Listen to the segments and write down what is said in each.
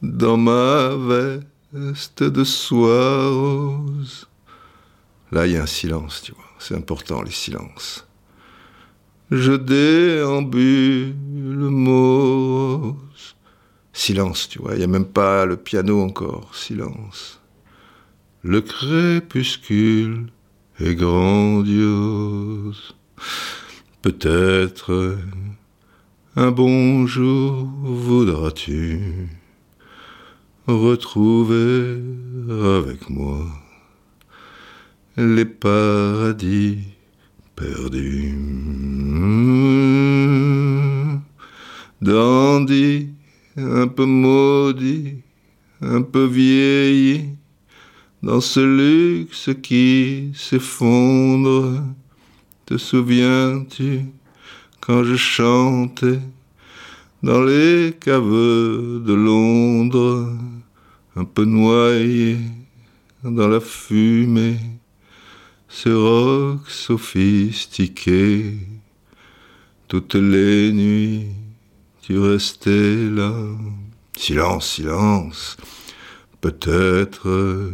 Dans ma veste de soie. Là, il y a un silence, tu vois. C'est important, les silences. Je déambule morose. Silence, tu vois. Il n'y a même pas le piano encore. Silence. Le crépuscule est grandiose. Peut-être un bonjour voudras-tu retrouver avec moi les paradis perdus. Dandy, un peu maudit, un peu vieilli, dans ce luxe qui s'effondre. Te souviens-tu quand je chantais dans les caves de Londres, un peu noyé dans la fumée, ce rock sophistiqué, toutes les nuits tu restais là. Silence, silence, peut-être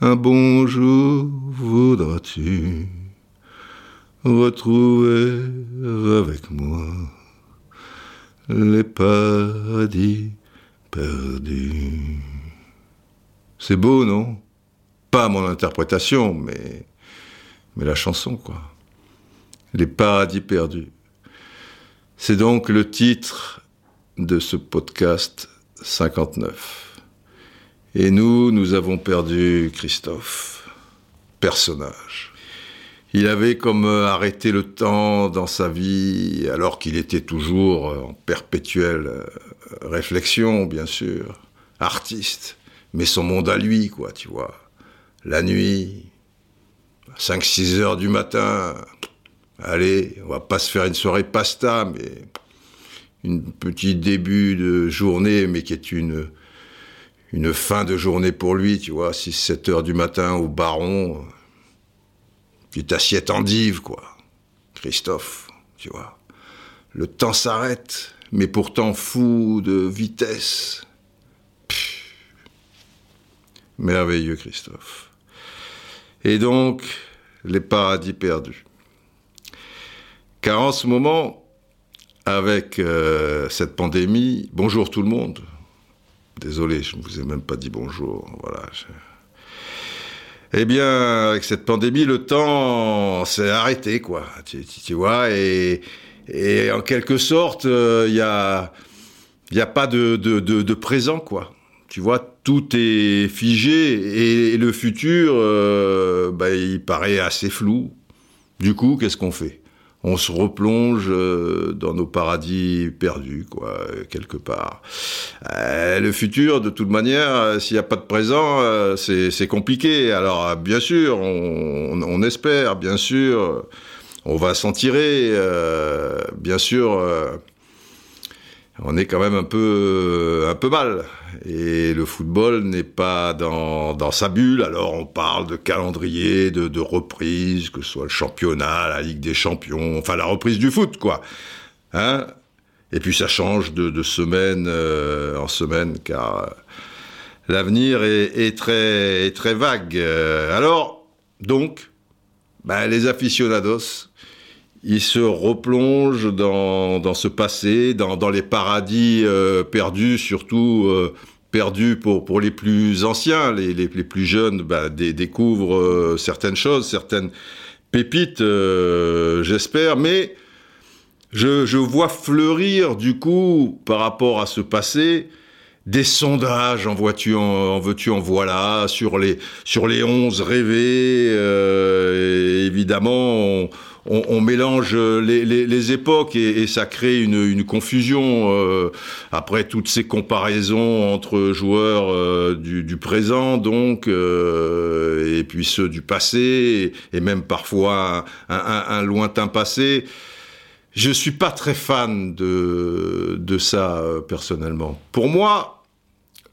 un bonjour voudras-tu retrouver avec moi les paradis perdus. C'est beau, non? Pas mon interprétation, mais, mais la chanson, quoi. Les paradis perdus. C'est donc le titre de ce podcast 59. Et nous, nous avons perdu Christophe, personnage. Il avait comme arrêté le temps dans sa vie, alors qu'il était toujours en perpétuelle réflexion, bien sûr, artiste, mais son monde à lui, quoi, tu vois. La nuit, 5-6 heures du matin, allez, on va pas se faire une soirée pasta, mais une petit début de journée, mais qui est une, une fin de journée pour lui, tu vois, 6-7 heures du matin au baron, petite assiette endive, quoi. Christophe, tu vois. Le temps s'arrête, mais pourtant fou de vitesse. Merveilleux, Christophe. Et donc, les paradis perdus. Car en ce moment, avec euh, cette pandémie, bonjour tout le monde. Désolé, je ne vous ai même pas dit bonjour. Voilà. Eh bien, avec cette pandémie, le temps s'est arrêté, quoi. Tu, vois, et, et en quelque sorte, euh, il y a, il y a pas de, de, de, présent, quoi. Tu vois, tout est figé et, le futur, euh, bah, il paraît assez flou. Du coup, qu'est-ce qu'on fait? On se replonge euh, dans nos paradis perdus, quoi, quelque part. Euh, le futur, de toute manière, euh, s'il n'y a pas de présent, c'est compliqué. Alors, bien sûr, on, espère, bien sûr, on va s'en tirer, bien sûr. On est quand même un peu, mal. Et le football n'est pas dans, sa bulle. Alors on parle de calendrier, de, de reprise, que ce soit le championnat, la Ligue des Champions, enfin la reprise du foot, quoi. Hein? Et puis ça change de, semaine euh, en semaine, car euh, l'avenir est, très, très vague. Euh, alors, donc, bah, les aficionados, ils se replongent dans, dans ce passé, dans, dans les paradis euh, perdus, surtout euh, perdus pour, pour les plus anciens. Les, les, plus jeunes bah, dé- découvrent euh, certaines choses, certaines pépites, j'espère, mais je, je vois fleurir du coup, par rapport à ce passé, des sondages, en vois-tu, en, veux-tu, en voilà, sur les, sur les 11 rêvés, évidemment, on, mélange les, les, époques et, ça crée une, confusion euh, après toutes ces comparaisons entre joueurs euh, du, présent donc euh, et puis ceux du passé et, même parfois un, lointain passé. Je suis pas très fan de, ça euh, personnellement. Pour moi,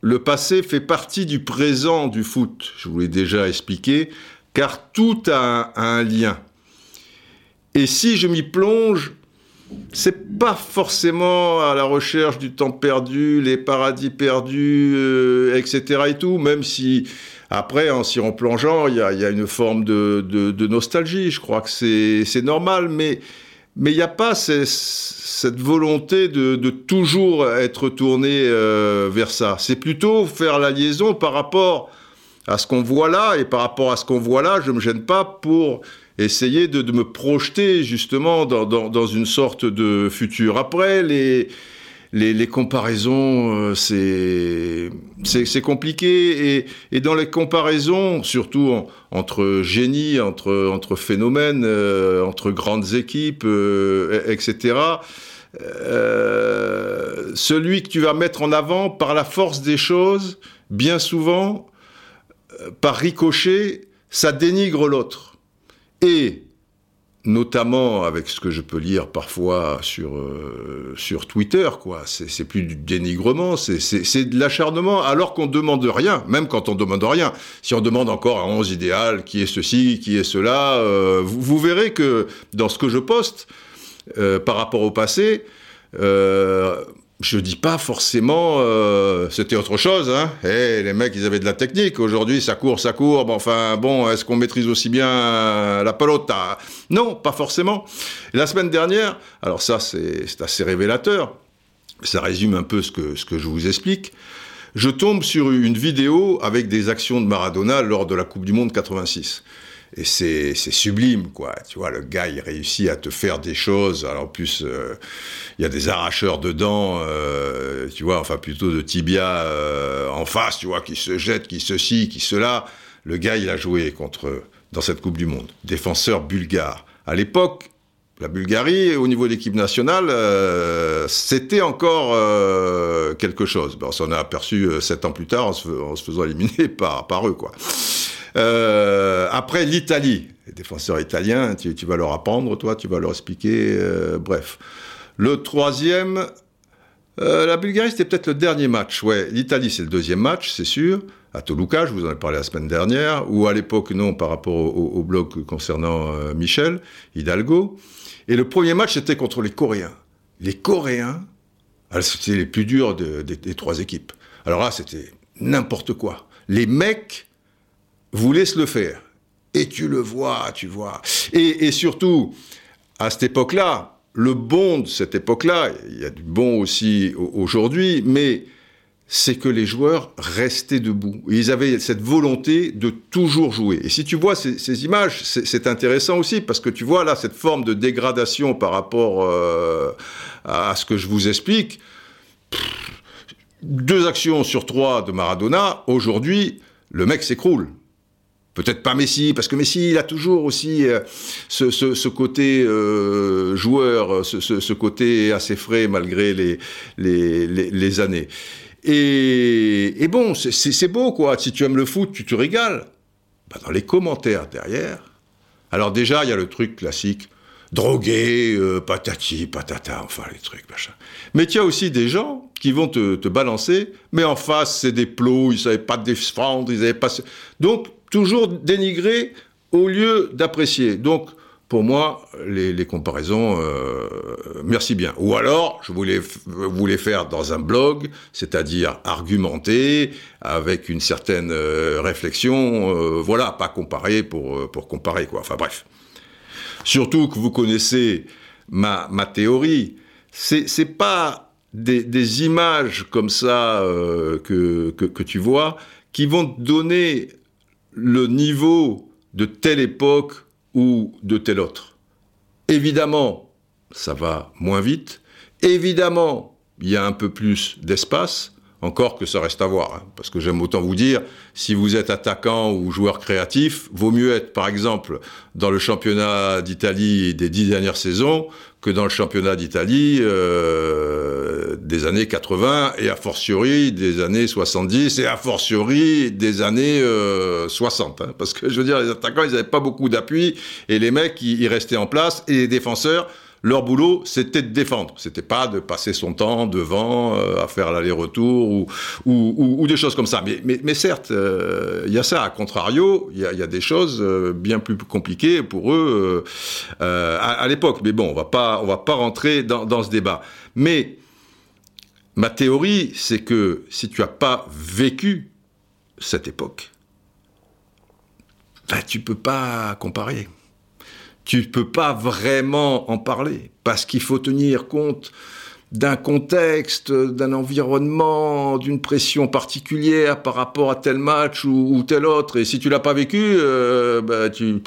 le passé fait partie du présent du foot. Je vous l'ai déjà expliqué, car tout a un lien. Et si je m'y plonge, c'est pas forcément à la recherche du temps perdu, les paradis perdus, euh, etc. et tout, même si après, en s'y replongeant, il y a, une forme de, nostalgie. Je crois que c'est normal, mais il n'y a pas cette volonté de, de, toujours être tourné euh, vers ça. C'est plutôt faire la liaison par rapport à ce qu'on voit là, et par rapport à ce qu'on voit là, je ne me gêne pas pour essayer de, me projeter justement dans, une sorte de futur. Après, les, les, comparaisons, euh, c'est compliqué. Et, dans les comparaisons, surtout en, entre génies, entre, entre phénomènes, euh, entre grandes équipes, euh, etc., celui que tu vas mettre en avant par la force des choses, bien souvent, par ricochet, ça dénigre l'autre. Et notamment avec ce que je peux lire parfois sur, euh, sur Twitter, quoi. C'est plus du dénigrement, c'est de l'acharnement, alors qu'on demande rien, même quand on demande rien. Si on demande encore un 11 idéal, qui est ceci, qui est cela, euh, vous, verrez que dans ce que je poste, euh, par rapport au passé, je dis pas forcément euh, c'était autre chose. Hein. Hey, les mecs, ils avaient de la technique. Aujourd'hui, ça court, ça court. Bon, enfin, bon, est-ce qu'on maîtrise aussi bien la pelota? Non, pas forcément. la semaine dernière, alors ça, c'est assez révélateur. Ça résume un peu ce que, ce que je vous explique. Je tombe sur une vidéo avec des actions de Maradona lors de la Coupe du Monde 86 et c'est sublime, quoi. Tu vois, le gars, il réussit à te faire des choses. Alors, en plus, euh, il y a des arracheurs dedans, euh, tu vois, enfin, plutôt de tibia euh, en face, tu vois, qui se jettent, qui ceci, qui cela. Le gars, il a joué contre, dans cette Coupe du Monde, défenseur bulgare. À l'époque, la Bulgarie, au niveau de l'équipe nationale, c'était encore quelque chose. Ben, on s'en a aperçu sept ans plus tard en se, en se faisant éliminer par, par eux, quoi. Euh, après, l'Italie. Les défenseurs italiens, tu, vas leur apprendre, toi, tu vas leur expliquer. Euh, bref. Le troisième, euh, la Bulgarie, c'était peut-être le dernier match. Ouais, l'Italie, c'est le deuxième match, c'est sûr. À Toluca, je vous en ai parlé la semaine dernière, ou à l'époque, non, par rapport au, au, au blog concernant Michel Hidalgo. Et le premier match, c'était contre les Coréens. Les Coréens, c'était les plus durs de, de, des trois équipes. Alors là, c'était n'importe quoi. Les mecs vous laisse le faire. Et tu le vois, tu vois. Et, surtout, à cette époque-là, le bon de cette époque-là, il y a du bon aussi aujourd'hui, mais c'est que les joueurs restaient debout. Ils avaient cette volonté de toujours jouer. Et si tu vois ces, images, c'est intéressant aussi parce que tu vois là cette forme de dégradation par rapport euh, à ce que je vous explique. Deux actions sur trois de Maradona, aujourd'hui, le mec s'écroule. Peut-être pas Messi, parce que Messi, il a toujours aussi euh, ce, côté euh, joueur, ce, côté assez frais malgré les, années. Et, bon, c'est beau, quoi. Si tu aimes le foot, tu te régales. Bah, dans les commentaires derrière, alors déjà, il y a le truc classique, drogué, euh, patati, patata, enfin les trucs, machin. Mais il y a aussi des gens qui vont te, balancer, mais en face, c'est des plots, ils savaient pas défendre, ils avaient pas... Donc, toujours dénigrer au lieu d'apprécier. Donc, pour moi, les, les comparaisons, euh, merci bien. Ou alors, je voulais, voulais faire dans un blog, c'est-à-dire argumenter avec une certaine euh, réflexion, euh, voilà, pas comparer pour, pour comparer, quoi. Enfin bref. Surtout que vous connaissez ma, ma théorie, c'est pas des, des, images comme ça euh, que, que, que tu vois qui vont te donner le niveau de telle époque ou de telle autre. Évidemment, ça va moins vite. Évidemment, il y a un peu plus d'espace, encore que ça reste à voir. Hein, parce que j'aime autant vous dire, si vous êtes attaquant ou joueur créatif, vaut mieux être, par exemple, dans le championnat d'Italie des dix dernières saisons que dans le championnat d'Italie euh, des années 80 et a fortiori des années 70 et a fortiori des années euh, 60. Hein, parce que je veux dire, les attaquants, ils n'avaient pas beaucoup d'appui et les mecs, ils, ils, restaient en place et les défenseurs, leur boulot, c'était de défendre. C'était pas de passer son temps devant euh, à faire l'aller-retour ou, des choses comme ça. Mais, certes, euh, il y a ça. À contrario, il y a, des choses euh, bien plus compliquées pour eux à, à l'époque. Mais bon, on va pas, on va pas rentrer dans, dans ce débat. Mais ma théorie, c'est que si tu as pas vécu cette époque, ben, tu peux pas comparer tu peux pas vraiment en parler, parce qu'il faut tenir compte d'un contexte, d'un environnement, d'une pression particulière par rapport à tel match ou, tel autre. Et si tu l'as pas vécu, euh, bah, tu,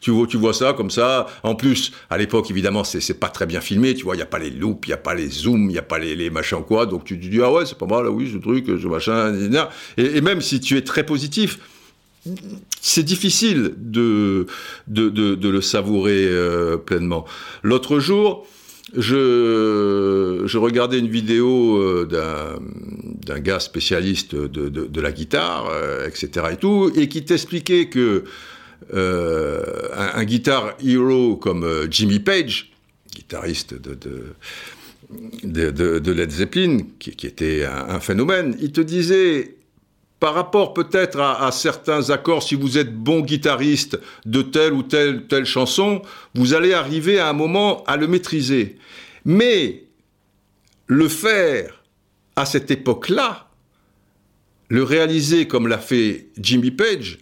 tu, vois, tu vois ça comme ça. En plus, à l'époque, évidemment, c'est pas très bien filmé. Tu vois, il y a pas les loops, il y a pas les zooms, il y a pas les, machins quoi. Donc tu te dis ah ouais, c'est pas mal, oui, ce truc, ce machin. Et même si tu es très positif c'est difficile de, de, le savourer euh, pleinement. L'autre jour, je, regardais une vidéo euh, d'un gars spécialiste de, la guitare, euh, etc. et tout, et qui t'expliquait que un, guitar hero comme Jimmy Page, guitariste de, Led Zeppelin, qui, qui était un, un, phénomène, il te disait par rapport peut-être à, certains accords, si vous êtes bon guitariste de telle ou telle, telle chanson, vous allez arriver à un moment à le maîtriser. Mais le faire à cette époque-là, le réaliser comme l'a fait Jimmy Page,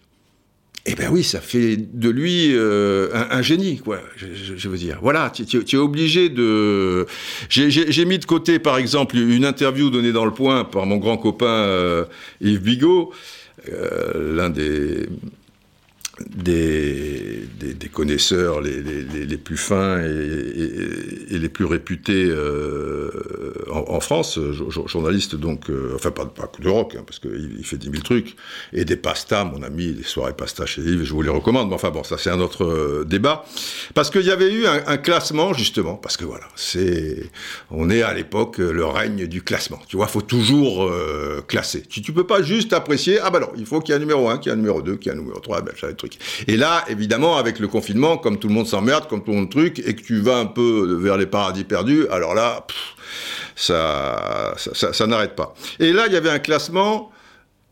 eh ben oui, ça fait de lui euh, un, génie, quoi. Je, veux dire, voilà, tu, es obligé de. J'ai mis de côté, par exemple, une interview donnée dans le Point par mon grand copain euh, Yves Bigot, euh, l'un des des, des, connaisseurs les, les, les, plus fins et, les plus réputés euh, en, France, journaliste donc, euh, enfin pas, pas de rock, hein, parce qu'il il fait 10 000 trucs, et des pastas, mon ami, des soirées pasta chez Yves, je vous les recommande, mais enfin bon, ça c'est un autre euh, débat, parce qu'il y avait eu un, classement justement, parce que voilà, c'est, on est à l'époque le règne du classement, tu vois, faut toujours euh, classer, tu, tu peux pas juste apprécier, ah bah non, il faut qu'il y ait un numéro 1, qu'il y ait un numéro 2, qu'il y ait un numéro 3, ben ça et là, évidemment, avec le confinement, comme tout le monde s'emmerde, comme tout le monde truc, et que tu vas un peu vers les paradis perdus, alors là, ça, ça, n'arrête pas. Et là, il y avait un classement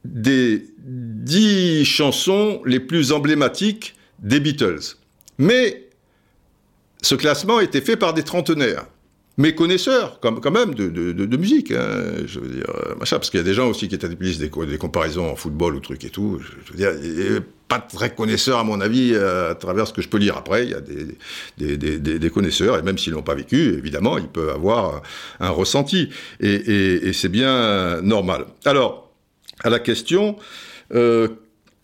des dix chansons les plus emblématiques des Beatles. Mais ce classement était fait par des trentenaires mes connaisseurs, quand même, de, musique, hein, je veux dire, euh, machin, parce qu'il y a des gens aussi qui établissent des, des comparaisons en football ou trucs et tout, veux dire, pas très connaisseurs, à mon avis, euh, à travers ce que je peux lire. Après, il y a des, des, connaisseurs, et même s'ils l'ont pas vécu, évidemment, ils peuvent avoir un ressenti, et, c'est bien normal. Alors, à la question, euh,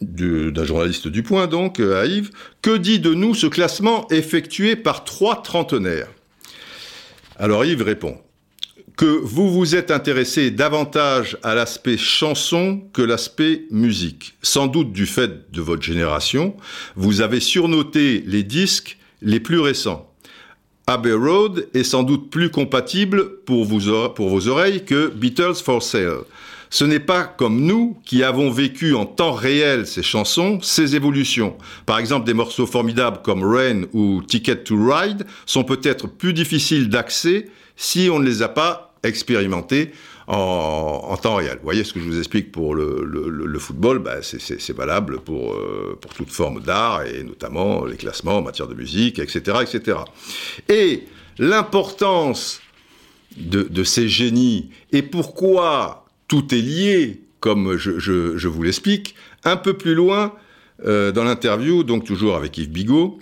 d'un journaliste du Point, donc, à Yves, que dit de nous ce classement effectué par trois trentenaires? Alors Yves répond que vous vous êtes intéressé davantage à l'aspect chanson que l'aspect musique. Sans doute du fait de votre génération, vous avez surnoté les disques les plus récents. Abbey Road est sans doute plus compatible pour, vous, pour vos oreilles que Beatles for Sale. Ce n'est pas comme nous qui avons vécu en temps réel ces chansons, ces évolutions. Par exemple, des morceaux formidables comme Rain ou Ticket to Ride sont peut-être plus difficiles d'accès si on ne les a pas expérimentés en, temps réel. Vous voyez ce que je vous explique pour le, football, bah c'est valable pour, euh, pour toute forme d'art et notamment les classements en matière de musique, etc. etc. Et l'importance de, ces génies et pourquoi tout est lié, comme je vous l'explique. Un peu plus loin, euh, dans l'interview, donc toujours avec Yves Bigot,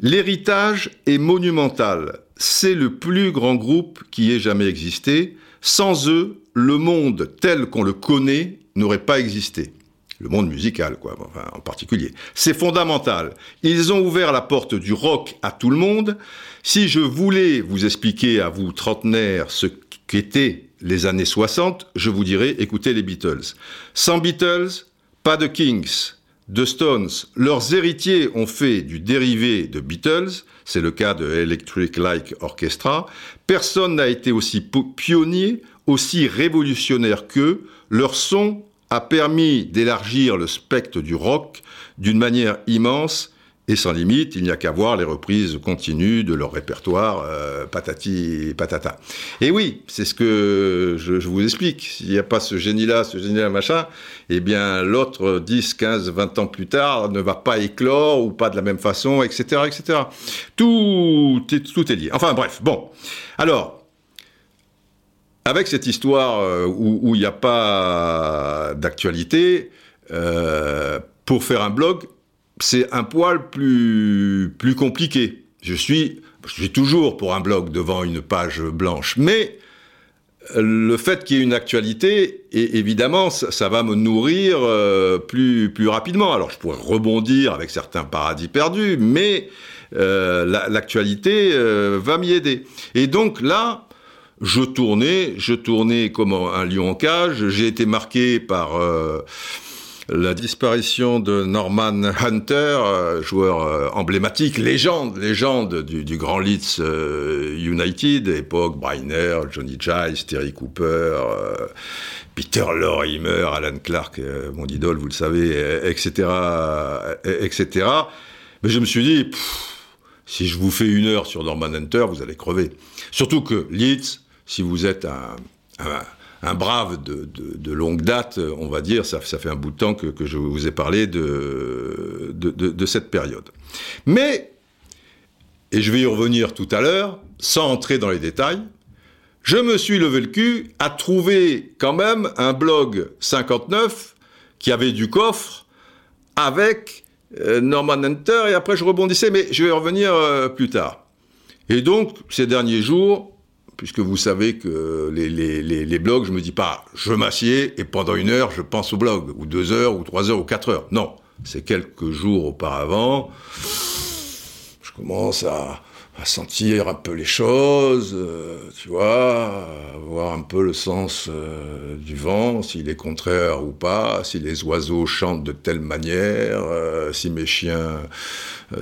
l'héritage est monumental. C'est le plus grand groupe qui ait jamais existé. Sans eux, le monde tel qu'on le connaît n'aurait pas existé. Le monde musical, quoi, en particulier. C'est fondamental. Ils ont ouvert la porte du rock à tout le monde. Si je voulais vous expliquer à vous, trentenaires, ce qu'était les années 60, je vous dirais écoutez les Beatles. Sans Beatles, pas de Kings, de Stones. Leurs héritiers ont fait du dérivé de Beatles, c'est le cas de Electric Like Orchestra. Personne n'a été aussi pionnier, aussi révolutionnaire qu'eux. Leur son a permis d'élargir le spectre du rock d'une manière immense et sans limite, il n'y a qu'à voir les reprises continues de leur répertoire euh, patati patata. Et oui, c'est ce que je, vous explique. S'il n'y a pas ce génie-là, ce génie-là, machin, eh bien l'autre 10, 15, 20 ans plus tard ne va pas éclore ou pas de la même façon, etc. etc. Tout, est, tout est lié. Enfin bref, bon. Alors, avec cette histoire euh, où il n'y a pas d'actualité, euh, pour faire un blog, c'est un poil plus, plus compliqué. Je suis, toujours pour un blog devant une page blanche, mais le fait qu'il y ait une actualité, évidemment, ça, va me nourrir euh, plus, plus rapidement. Alors, je pourrais rebondir avec certains paradis perdus, mais euh, l'actualité euh, va m'y aider. Et donc là, je tournais, je tournais comme un lion en cage. J'ai été marqué par la disparition de Norman Hunter, euh, joueur euh, emblématique, légende, légende du, grand Leeds euh, United, époque Briner, Johnny Giles, Terry Cooper, Peter Lorimer, Alan Clark, mon idole, vous le savez, etc., etc. Mais je me suis dit, si je vous fais une heure sur Norman Hunter, vous allez crever. Surtout que Leeds, si vous êtes un un brave de, longue date, on va dire, ça, fait un bout de temps que, je vous ai parlé de, de, cette période. Mais, et je vais y revenir tout à l'heure, sans entrer dans les détails, je me suis levé le cul à trouver quand même un blog 59 qui avait du coffre avec euh, Norman Hunter, et après je rebondissais, mais je vais y revenir euh, plus tard. Et donc, ces derniers jours, puisque vous savez que les, blogs, je me dis pas, je m'assieds et pendant une heure, je pense au blog, ou deux heures, ou trois heures, ou quatre heures. Non, c'est quelques jours auparavant, je commence à, à sentir un peu les choses, euh, tu vois, voir un peu le sens euh, du vent, s'il est contraire ou pas, si les oiseaux chantent de telle manière, euh, si mes chiens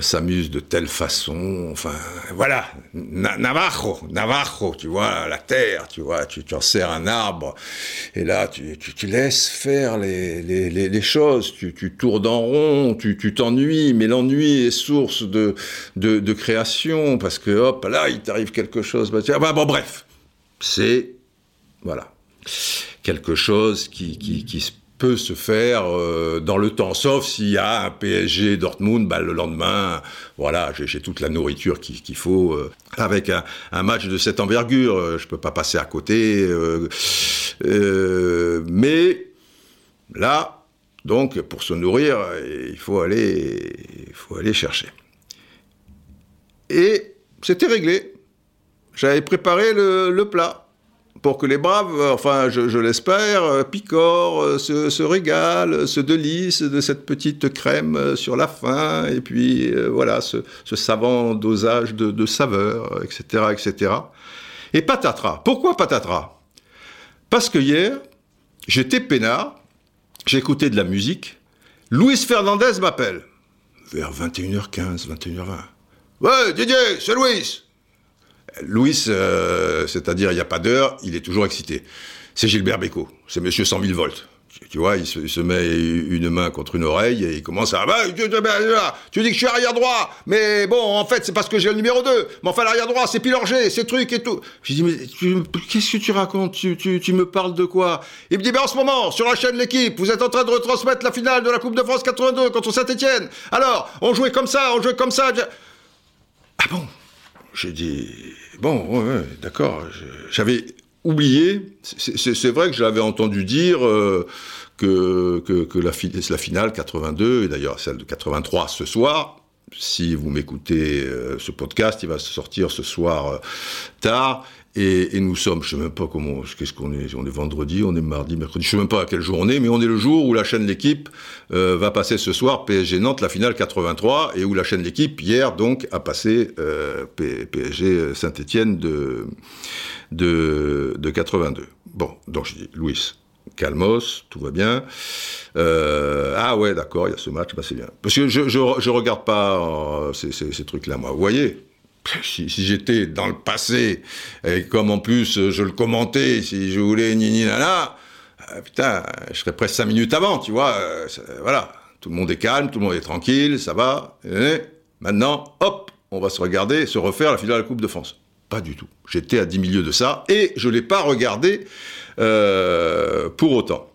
s'amusent de telle façon, enfin, voilà, Navajo, Navajo, tu vois, la terre, tu vois, tu, tu en serres un arbre, et là, tu, tu, tu laisses faire les, les, les, choses, tu, tu tournes en rond, tu t'ennuies, mais l'ennui est source de, de, de création, parce que hop, là, il t'arrive quelque chose. Bah, bon, bref, c'est voilà quelque chose qui, qui, se faire euh, dans le temps, sauf s'il y a un PSG Dortmund, bah, le lendemain, voilà, j'ai toute la nourriture qu'il faut. Euh, avec un, match de cette envergure, euh, je peux pas passer à côté. mais là, donc, pour se nourrir, il faut aller, il faut aller chercher. Et c'était réglé. J'avais préparé le, plat pour que les braves, enfin je, l'espère, picorent, se, régalent, se délicent de cette petite crème sur la fin, et puis euh, voilà, ce, savant dosage de, saveurs, etc., etc. Et patatras. Pourquoi patatras? Parce que hier, j'étais peinard, j'écoutais de la musique, Luis Fernandez m'appelle, vers 21h15, 21h20. Ouais, Didier, c'est Louis. Louis, euh, c'est-à-dire il n'y a pas d'heure, il est toujours excité. C'est Gilbert Bécaud, c'est monsieur 100 000 volts. Tu vois, il se, met une main contre une oreille et il commence à... Bah, tu, tu, dis que je suis arrière droit, mais bon, en fait, c'est parce que j'ai le numéro 2. Mais enfin, l'arrière droit, c'est pilorgé, c'est truc et tout. Je dis, mais qu'est-ce que tu racontes? Tu, me parles de quoi? Il me dit, ben en ce moment, sur la chaîne L'équipe, vous êtes en train de retransmettre la finale de la Coupe de France 82 contre Saint-Etienne. Alors, on jouait comme ça, on jouait comme ça. Ah bon? J'ai dit, bon, ouais, d'accord. J'avais oublié, c'est vrai que j'avais entendu dire euh, que, que, la, la, finale 82, et d'ailleurs celle de 83 ce soir, si vous m'écoutez euh, ce podcast, il va sortir ce soir euh, tard, et, nous sommes, je sais même pas comment, qu'est-ce qu'on est, on est vendredi, on est mardi, mercredi, je sais même pas à quelle jour on est, mais on est le jour où la chaîne L'équipe euh, va passer ce soir PSG Nantes, la finale 83, et où la chaîne L'équipe, hier donc, a passé euh, PSG Saint-Etienne de, de, de 82. Bon, donc je dis, Louis, calmos, tout va bien. Euh, ah ouais, d'accord, il y a ce match, bah c'est bien. Parce que je, je, regarde pas ces, ces, ces trucs-là, moi. Vous voyez si, j'étais dans le passé, et comme en plus je le commentais, si je voulais ni ni nana, euh, putain, je serais presque cinq minutes avant, tu vois. Euh, voilà, tout le monde est calme, tout le monde est tranquille, ça va. maintenant, hop, on va se regarder, se refaire la finale de la Coupe de France. Pas du tout. J'étais à 10 milieux de ça et je ne l'ai pas regardé euh, pour autant.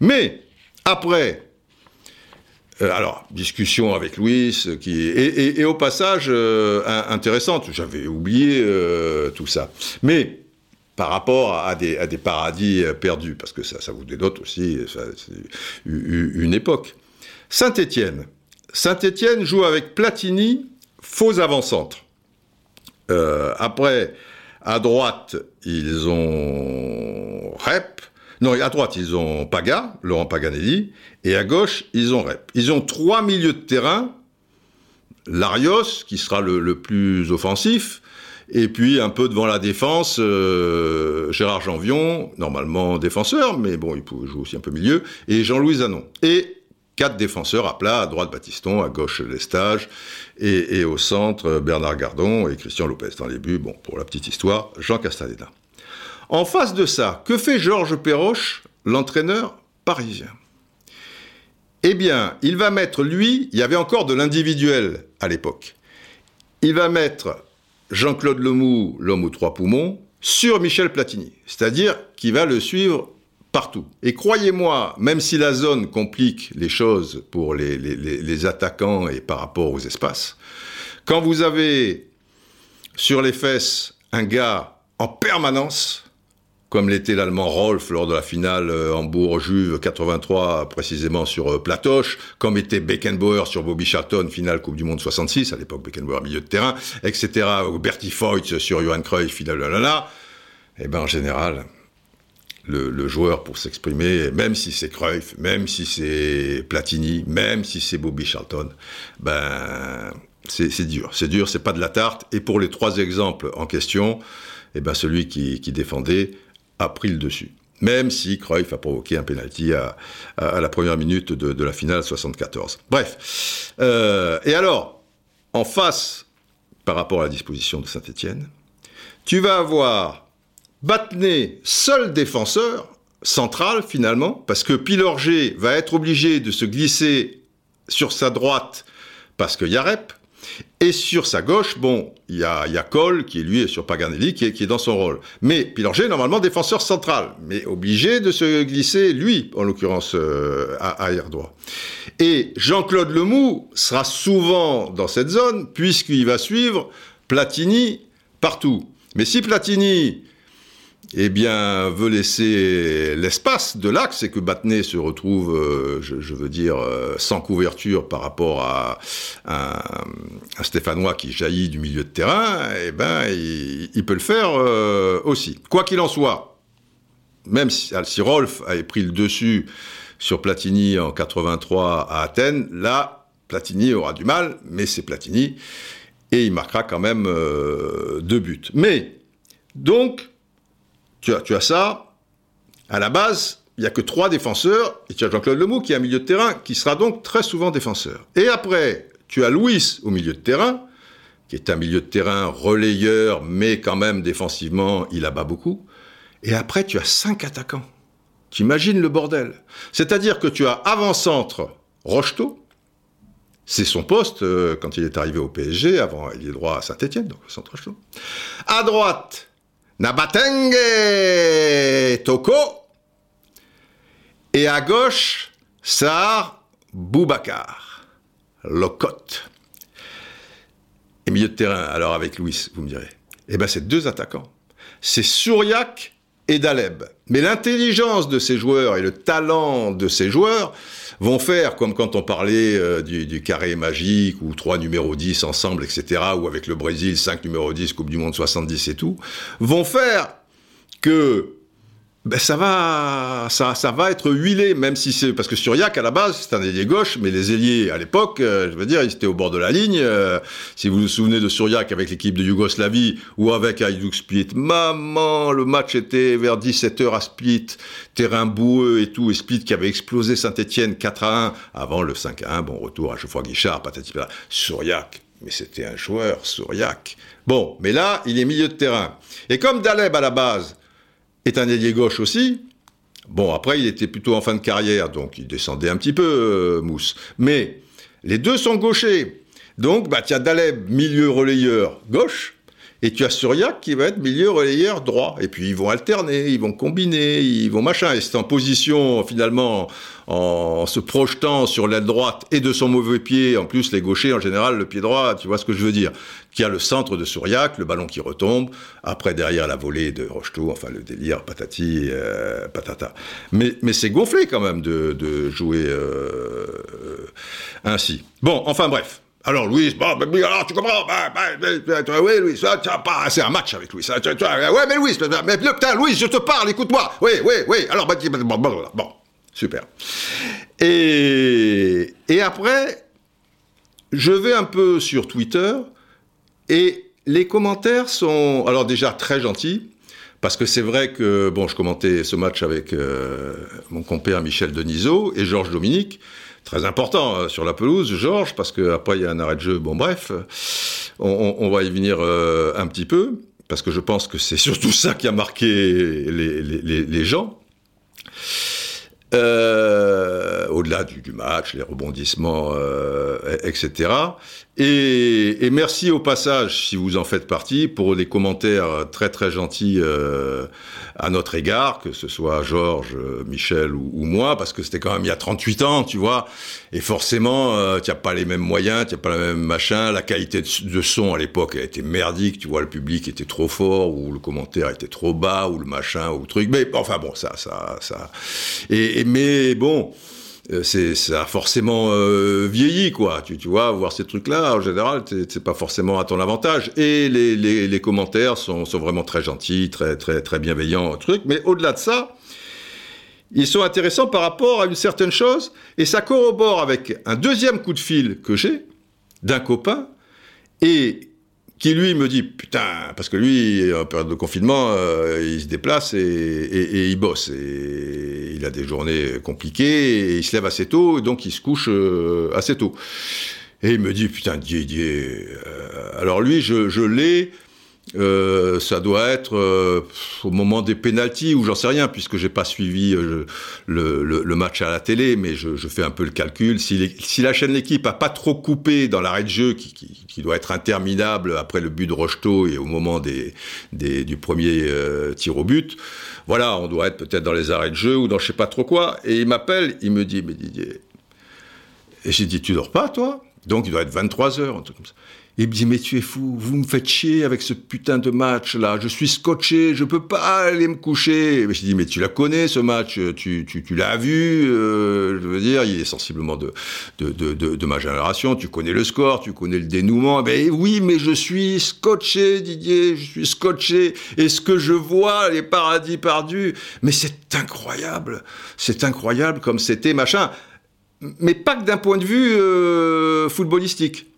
Mais après, euh, alors, discussion avec Louis, qui et, au passage euh, intéressante. J'avais oublié tout ça. Mais par rapport à des, paradis euh, perdus, parce que ça, vous dénote aussi une époque. Saint-Étienne. Saint-Étienne joue avec Platini, faux avant-centre. Euh, après, à droite, ils ont Rep. Non, à droite, ils ont Paga, Laurent Paganelli. Et à gauche, ils ont Rep. Ils ont trois milieux de terrain. Larios, qui sera le plus offensif. Et puis un peu devant la défense, euh, Gérard Janvion, normalement défenseur, mais bon, il jouer aussi un peu milieu, et Jean-Louis Zanon. Et quatre défenseurs à plat, à droite Baptiston, à gauche Lestage, et, et au centre Bernard Gardon et Christian Lopez. Dans les buts, bon, pour la petite histoire, Jean Castaneda. En face de ça, que fait Georges Perroche, l'entraîneur parisien? Eh bien, il va mettre, lui, il y avait encore de l'individuel à l'époque. Il va mettre Jean-Claude Lemou, l'homme aux trois poumons, sur Michel Platini. C'est-à-dire qu'il va le suivre partout. Et croyez-moi, même si la zone complique les choses pour les, les, attaquants et par rapport aux espaces, quand vous avez sur les fesses un gars en permanence, comme l'était l'allemand Rolf lors de la finale euh, Hambourg-Juve 83, précisément sur euh, Platoche, comme était Beckenbauer sur Bobby Charlton, finale Coupe du Monde 66, à l'époque Beckenbauer milieu de terrain, etc., ou Bertie Voigt sur Johan Cruyff, finale là, et eh ben en général, le, joueur pour s'exprimer, même si c'est Cruyff, même si c'est Platini, même si c'est Bobby Charlton, ben c'est dur, c'est dur, c'est pas de la tarte. Et pour les trois exemples en question, eh ben celui qui défendait a pris le dessus. Même si Cruyff a provoqué un penalty à, la première minute de, la finale 74. Bref. Euh, et alors, en face, par rapport à la disposition de Saint-Etienne, tu vas avoir Battenet, seul défenseur, central finalement, parce que Pilorget va être obligé de se glisser sur sa droite parce que Yarep, et sur sa gauche, bon, il y a, y qui lui est sur Paganelli, qui est, qui est dans son rôle. Mais Pilorget, normalement défenseur central, mais obligé de se glisser, lui, en l'occurrence, euh, à arrière droit. Et Jean-Claude Lemou sera souvent dans cette zone, puisqu'il va suivre Platini partout. Mais si Platini eh bien, veut laisser l'espace de l'axe et que Battenet se retrouve, euh, je, veux dire, euh, sans couverture par rapport à, un Stéphanois qui jaillit du milieu de terrain, eh ben, il, peut le faire euh, aussi. Quoi qu'il en soit, même si, si Rolf avait pris le dessus sur Platini en 83 à Athènes, là, Platini aura du mal, mais c'est Platini, et il marquera quand même deux buts. Mais, donc, tu as, ça. À la base, il n'y a que trois défenseurs, et tu as Jean-Claude Lemou qui est un milieu de terrain, qui sera donc très souvent défenseur. Et après, tu as Louis au milieu de terrain, qui est un milieu de terrain relayeur, mais quand même défensivement, il abat beaucoup. Et après, tu as cinq attaquants. Tu imagines le bordel. C'est-à-dire que tu as avant-centre Rocheteau, c'est son poste euh, quand il est arrivé au PSG, avant il est droit à Saint-Etienne, donc centre Rocheteau. À droite, Nabatenge Toko. Et à gauche, Sar Boubacar, Locotte. Et milieu de terrain, alors avec Louis, vous me direz. Eh bien, c'est deux attaquants. C'est Souriac et Daleb. Mais l'intelligence de ces joueurs et le talent de ces joueurs vont faire, comme quand on parlait euh, du, carré magique, ou trois numéros 10 ensemble, etc., ou avec le Brésil, cinq numéros 10, Coupe du Monde 70 et tout, vont faire que ben ça va, ça, ça va être huilé, même si c'est parce que Suriac à la base c'est un ailier gauche, mais les ailiers à l'époque, euh, je veux dire, ils étaient au bord de la ligne. Euh, si vous vous souvenez de Suriac avec l'équipe de Yougoslavie ou avec Hajduk Split, maman, le match était vers 17h à Split, terrain boueux et tout, et Split qui avait explosé Saint-Etienne 4 à 1 avant le 5 à 1, bon retour à Geoffroy Guichard, patati patata. Suriac, mais c'était un joueur, Suriac. Bon, mais là, il est milieu de terrain. Et comme Daleb à la base est un ailier gauche aussi. Bon, après, il était plutôt en fin de carrière, donc il descendait un petit peu, euh, Mousse. Mais les deux sont gauchers. Donc, bah, as Daleb, milieu relayeur gauche, et tu as Suriac qui va être milieu relayeur droit. Et puis ils vont alterner, ils vont combiner, ils vont machin. Et c'est en position, finalement, en se projetant sur l'aile droite et de son mauvais pied, en plus les gauchers en général, le pied droit, tu vois ce que je veux dire, qui a le centre de Souriac, le ballon qui retombe, après derrière la volée de Rocheteau, enfin le délire patati euh, patata. Mais, mais c'est gonflé quand même de, de jouer euh, ainsi. Bon, enfin bref. Alors Louis, bon, ben, alors tu comprends, bah, bah, bah, oui Louis, ça, pas, c'est un match avec Louis, ça, tu, tu, ouais mais Louis, mais putain Louis, je te parle, écoute-moi, oui, oui, oui, alors bah, bon, bon, bon, super. Et, et après, je vais un peu sur Twitter et les commentaires sont, alors déjà très gentils, parce que c'est vrai que, bon, je commentais ce match avec euh, mon compère Michel Denisot et Georges Dominique, très important euh, sur la pelouse, Georges, parce qu'après il y a un arrêt de jeu. Bon, bref, on, on va y venir euh, un petit peu, parce que je pense que c'est surtout ça qui a marqué les, les, les gens. Euh, au-delà du, du, match, les rebondissements, euh, etc. Et, et, merci au passage, si vous en faites partie, pour les commentaires très très gentils euh, à notre égard, que ce soit Georges, Michel ou, ou moi, parce que c'était quand même il y a 38 ans, tu vois, et forcément, euh, tu n'as pas les mêmes moyens, tu n'as pas le même machin, la qualité de, de son à l'époque, elle était merdique, tu vois, le public était trop fort, ou le commentaire était trop bas, ou le machin, ou le truc, mais enfin bon, ça, ça, ça... mais bon c'est ça a forcément euh, vieilli quoi. Tu, vois voir ces trucs là en général c'est pas forcément à ton avantage. Et les commentaires sont, sont, vraiment très gentils très très très bienveillants truc. Mais au-delà de ça ils sont intéressants par rapport à une certaine chose. Et ça corrobore avec un deuxième coup de fil que j'ai d'un copain. Et qui lui me dit putain parce que lui en période de confinement euh, il se déplace et, et, et, il bosse. Et il a des journées compliquées et il se lève assez tôt et donc il se couche euh, assez tôt. Et il me dit putain Didier euh, alors lui je, je l'ai euh, ça doit être euh, au moment des pénalties ou j'en sais rien puisque j'ai pas suivi euh, le, match à la télé, mais je, fais un peu le calcul. Si, la chaîne l'équipe a pas trop coupé dans l'arrêt de jeu qui, doit être interminable après le but de Rocheteau et au moment du premier tir au but, voilà, on doit être peut-être dans les arrêts de jeu ou dans je sais pas trop quoi. Et il m'appelle, il me dit mais Didier, et j'ai dit tu dors pas toi? Donc il doit être 23 heures, un truc comme ça. Il me dit, mais tu es fou, vous me faites chier avec ce putain de match là, je suis scotché, je peux pas aller me coucher. Mais je dis, mais tu la connais ce match, tu, tu, tu l'as vu, euh, je veux dire, il est sensiblement de, de, de, de, ma génération, tu connais le score, tu connais le dénouement. Ben oui, mais je suis scotché, Didier, je suis scotché, et ce que je vois, les paradis perdus, mais c'est incroyable, c'est incroyable comme c'était machin. Mais pas que d'un point de vue euh, footballistique.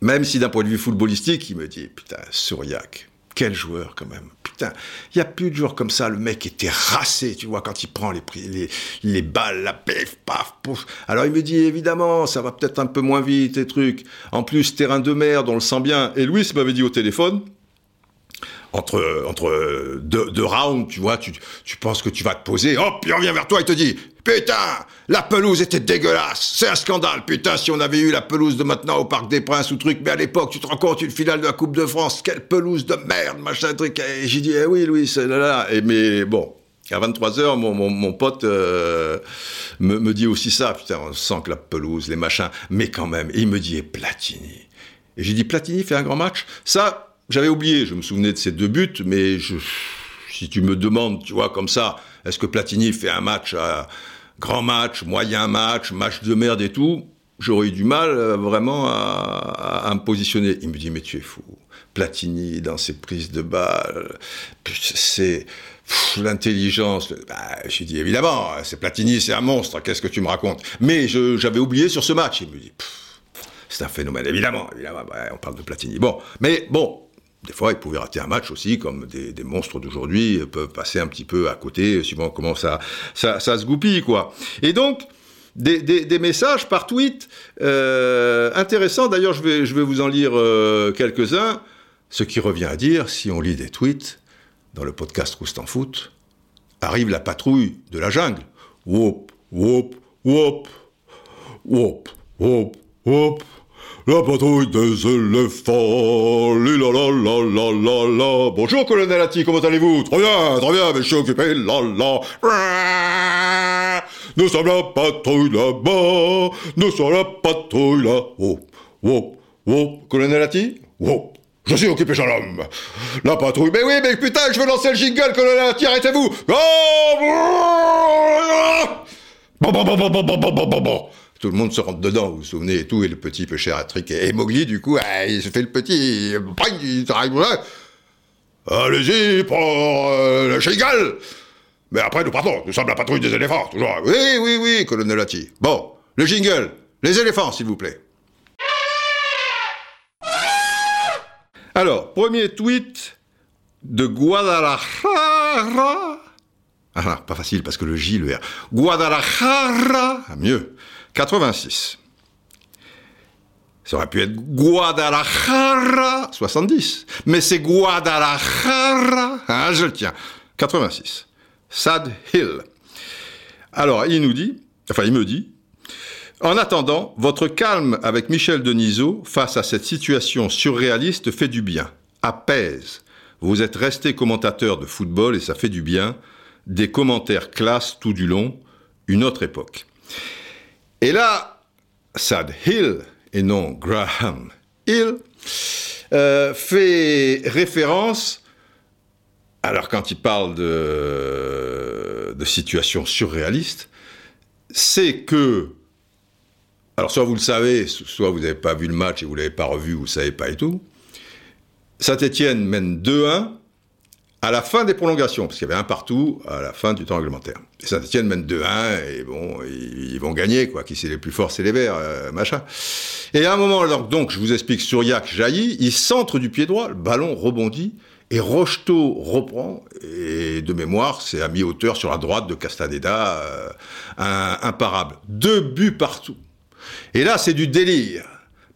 Même si d'un point de vue footballistique, il me dit, putain, Souriac, quel joueur quand même. Putain, il n'y a plus de joueurs comme ça. Le mec était racé, tu vois, quand il prend les, les, les balles, la pif, paf, pouf. Alors il me dit, évidemment, ça va peut-être un peu moins vite, les trucs. En plus, terrain de merde, on le sent bien. Et Louis m'avait dit au téléphone, entre, entre deux, deux, rounds, tu vois, tu, tu penses que tu vas te poser, hop, il revient vers toi, il te dit, putain, la pelouse était dégueulasse, c'est un scandale, putain, si on avait eu la pelouse de maintenant au Parc des Princes ou truc, mais à l'époque, tu te rends compte, une finale de la Coupe de France, quelle pelouse de merde, machin, truc, et j'ai dit, eh oui, Louis, là, là, mais bon, à 23h, mon, pote euh, me, me, dit aussi ça, putain, on sent que la pelouse, les machins, mais quand même, il me dit, et Platini. Et j'ai dit, Platini fait un grand match, ça, j'avais oublié, je me souvenais de ces deux buts, mais si tu me demandes, tu vois, comme ça, est-ce que Platini fait un match, à, grand match, moyen match, match de merde et tout, j'aurais eu du mal euh, vraiment à, me positionner. Il me dit, mais tu es fou. Platini, dans ses prises de balles, c'est l'intelligence. Bah, J'ai dit, évidemment, c'est Platini, c'est un monstre, qu'est-ce que tu me racontes? Mais j'avais oublié sur ce match. Il me dit, c'est un phénomène, évidemment, évidemment, ouais, on parle de Platini. Bon, mais bon, des fois, ils pouvaient rater un match aussi, comme des, monstres d'aujourd'hui peuvent passer un petit peu à côté, suivant comment ça, ça, se goupille, quoi. Et donc, des, messages par tweet euh, intéressants. D'ailleurs, je vais, je vais vous en lire euh, quelques-uns. Ce qui revient à dire, si on lit des tweets dans le podcast Roust en foot, arrive la patrouille de la jungle. Whoop, whoop, whoop, whoop, whoop, whoop. La patrouille des éléphants, la. Bonjour, colonel Atti, comment allez-vous? Très bien, très bien, mais je suis occupé, la la. Nous sommes la patrouille là-bas, nous sommes la patrouille là. Oh, oh, oh, colonel Atti Oh, je suis occupé, jeune homme. La patrouille. Mais oui, mais putain, je veux lancer le jingle, colonel Atti, arrêtez-vous Oh bon, bon, bon, bon, bon, bon, bon, bon, bon. Tout le monde se rentre dedans, vous vous souvenez, et tout, et le petit peu cher à trick. Et Mowgli, du coup, ah, il se fait le petit. là. Allez-y pour euh, le jingle Mais après, nous partons, nous sommes la patrouille des éléphants, toujours. Oui, oui, oui, colonel Atti. Bon, le jingle, les éléphants, s'il vous plaît. Alors, premier tweet de Guadalajara. Ah, ah, pas facile parce que le J, le R. Guadalajara, ah, mieux. 86. Ça aurait pu être Guadalajara, 70. Mais c'est Guadalajara, ah, je le tiens. 86. Sad Hill. Alors, il nous dit, enfin, il me dit, en attendant, votre calme avec Michel Denisot face à cette situation surréaliste fait du bien, apaise. Vous êtes resté commentateur de football et ça fait du bien. Des commentaires classe tout du long, une autre époque. Et là, Sad Hill, et non Graham Hill, euh, fait référence, alors quand il parle de, de situation surréaliste, c'est que, alors soit vous le savez, soit vous n'avez pas vu le match et vous ne l'avez pas revu, vous ne savez pas et tout, Saint-Étienne mène 2-1 à la fin des prolongations, parce qu'il y avait un partout à la fin du temps réglementaire. Et Saint-Etienne mène 2-1, et bon, ils, vont gagner, quoi. Qui c'est les plus forts, c'est les Verts, euh, machin. Et à un moment, donc, donc je vous explique, Suriac jaillit, il centre du pied droit, le ballon rebondit, et Rocheteau reprend, et de mémoire, c'est à mi-hauteur sur la droite de Castaneda, euh, imparable. Deux buts partout. Et là, c'est du délire.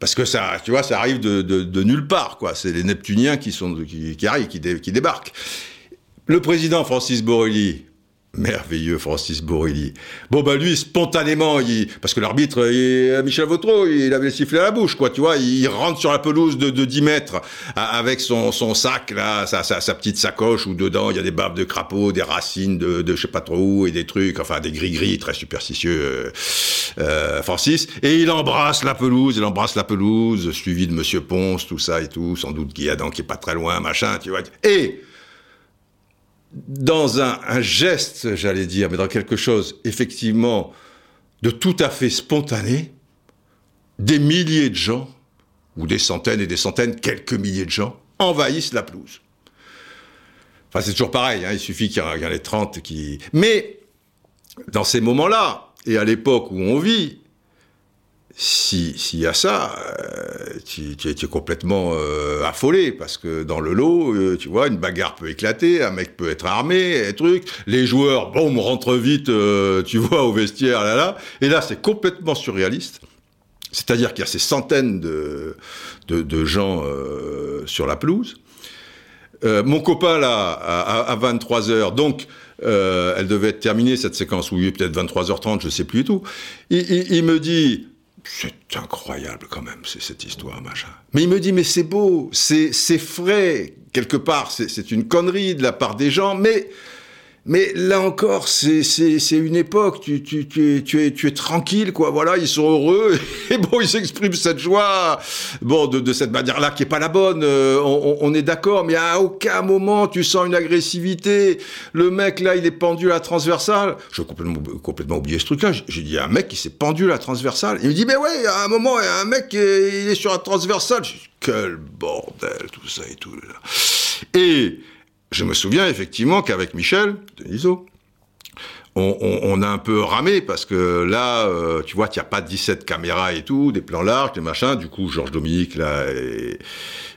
Parce que ça, tu vois, ça arrive de, nulle part, quoi. C'est les Neptuniens qui sont qui, arrivent, qui, débarquent. Le président Francis Borrelli, merveilleux Francis Borrelli. Bon bah lui spontanément, il, parce que l'arbitre Michel Vautreau, il avait sifflé à la bouche, quoi. Tu vois, il rentre sur la pelouse de, de 10 mètres avec son, son sac là, sa, sa, sa, petite sacoche où dedans il y a des barbes de crapaud, des racines de, de je sais pas trop où et des trucs, enfin des gris gris très superstitieux. Euh, Francis, et il embrasse la pelouse, il embrasse la pelouse, suivi de Monsieur Ponce, tout ça et tout, sans doute Guyadan qui est pas très loin, machin, tu vois. Et dans un, geste, j'allais dire, mais dans quelque chose effectivement de tout à fait spontané, des milliers de gens, ou des centaines et des centaines, quelques milliers de gens, envahissent la pelouse. Enfin, c'est toujours pareil, hein, il suffit qu'il y en ait 30 qui... Mais, dans ces moments-là, et à l'époque où on vit, s'il si y a ça, euh, tu, tu, es complètement euh, affolé parce que dans le lot, euh, tu vois, une bagarre peut éclater, un mec peut être armé, truc. Les joueurs, boum, rentrent vite, euh, tu vois, au vestiaire, là, là. Et là, c'est complètement surréaliste. C'est-à-dire qu'il y a ces centaines de, de, gens euh, sur la pelouse. mon copain, là, à, à 23 heures, donc, euh, elle devait être terminée, cette séquence, oui, peut-être 23h30, je sais plus et tout. Il me dit, c'est incroyable quand même, c'est cette histoire, machin. Mais il me dit, mais c'est beau, c'est frais, quelque part, c'est une connerie de la part des gens, mais mais là encore, c'est une époque, tu, tu, tu, tu, es, tu es tranquille, quoi. Voilà, ils sont heureux, et bon, ils s'expriment cette joie, bon, de, de cette manière-là qui est pas la bonne, euh, on, on, est d'accord, mais à aucun moment tu sens une agressivité. Le mec, là, il est pendu à la transversale. Je complètement, complètement oublié ce truc-là. J'ai dit, un mec qui s'est pendu à la transversale. Il me dit, mais ouais, à un moment, un mec, il est sur la transversale. Dis, quel bordel, tout ça et tout. Là. Et je me souviens effectivement qu'avec Michel Denisot, on, a un peu ramé parce que là, euh, tu vois, il n'y a pas 17 caméras et tout, des plans larges, des machins. Du coup, Georges Dominique là est,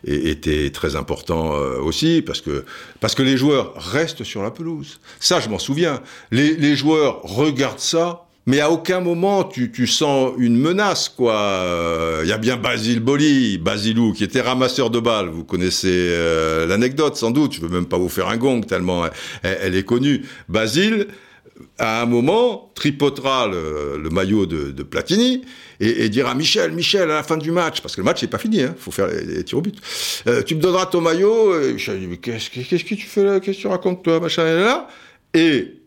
était très important euh, aussi parce que parce que les joueurs restent sur la pelouse. Ça, je m'en souviens. Les joueurs regardent ça mais à aucun moment tu, tu sens une menace, quoi. Il euh, y a bien Basile Boli, Basilou, qui était ramasseur de balles. Vous connaissez euh, l'anecdote, sans doute. Je veux même pas vous faire un gong tellement elle, elle est connue. Basile, à un moment, tripotera le, maillot de, Platini et, dira Michel, Michel, à la fin du match, parce que le match n'est pas fini, il hein, faut faire les, tirs au but. Euh, tu me donneras ton maillot. Et Michel dit qu'est-ce, que tu fais là? Qu'est-ce que tu racontes toi, machin et là? Et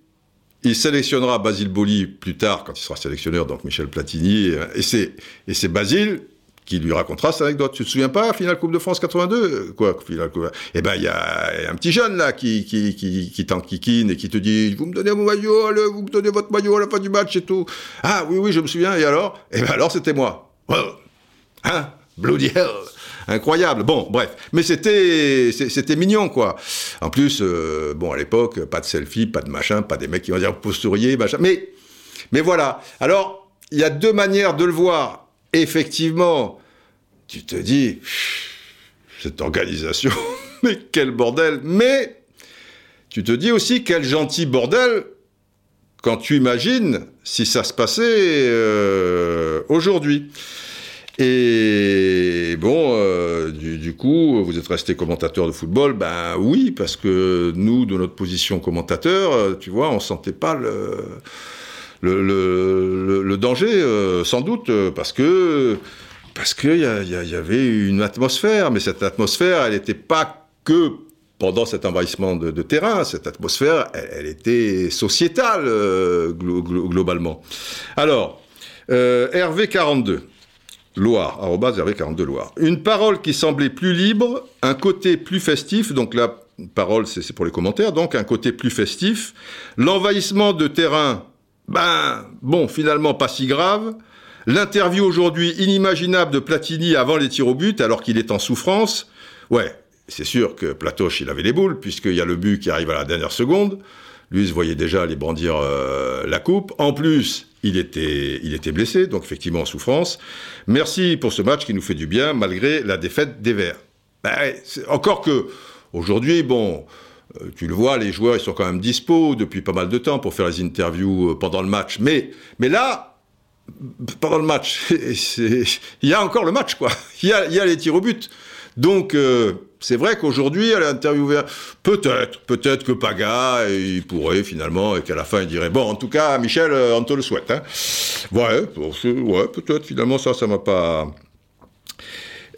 il sélectionnera Basile Boli plus tard, quand il sera sélectionneur, donc Michel Platini. Et c'est, Basile qui lui racontera cette anecdote. Tu te souviens pas, finale Coupe de France 82 Quoi, finale Coupe Eh ben, il y a un petit jeune là qui, qui, qui, qui t'enquiquine et qui te dit Vous me donnez mon maillot, vous me donnez votre maillot à la fin du match et tout. Ah oui, oui, je me souviens, et alors? Eh ben, alors c'était moi. Hein? Bloody hell incroyable. Bon, bref, mais c'était c'était mignon quoi. En plus, euh, bon à l'époque, pas de selfie, pas de machin, pas des mecs qui vont dire posturier, machin. Mais mais voilà. Alors il y a deux manières de le voir effectivement, tu te dis, cette organisation, mais quel bordel. Mais tu te dis aussi, quel gentil bordel quand tu imagines si ça se passait euh, aujourd'hui. Et bon, euh, du, coup, vous êtes resté commentateur de football, ben oui, parce que nous, de notre position commentateur, euh, tu vois, on sentait pas le le, danger, euh, sans doute, parce que parce qu'il y, y, avait une atmosphère, mais cette atmosphère, elle n'était pas que pendant cet envahissement de, terrain, cette atmosphère, elle, était sociétale globalement. Alors, Hervé 42. Loire, Hervé 42 Loire. Une parole qui semblait plus libre, un côté plus festif, donc la parole c'est pour les commentaires, donc un côté plus festif. L'envahissement de terrain ben, bon, finalement, pas si grave. L'interview aujourd'hui inimaginable de Platini avant les tirs au but, alors qu'il est en souffrance. Ouais, c'est sûr que Platoche, il avait les boules, puisqu'il y a le but qui arrive à la dernière seconde. Lui se voyait déjà aller brandir euh, la coupe. En plus, il était, blessé, donc effectivement en souffrance. Merci pour ce match qui nous fait du bien, malgré la défaite des Verts. Ben, encore que, aujourd'hui, bon, euh, tu le vois, les joueurs, ils sont quand même dispo depuis pas mal de temps pour faire les interviews euh, pendant le match. Mais, là, pendant le match, il y a encore le match, quoi. Il y a, y a les tirs au but. Donc, euh, c'est vrai qu'aujourd'hui, elle a interviewé, peut-être, peut-être que Paga, il pourrait finalement, et qu'à la fin, il dirait, bon, en tout cas, Michel, on te le souhaite. Hein. Ouais, ouais peut-être, finalement, ça, ça m'a pas...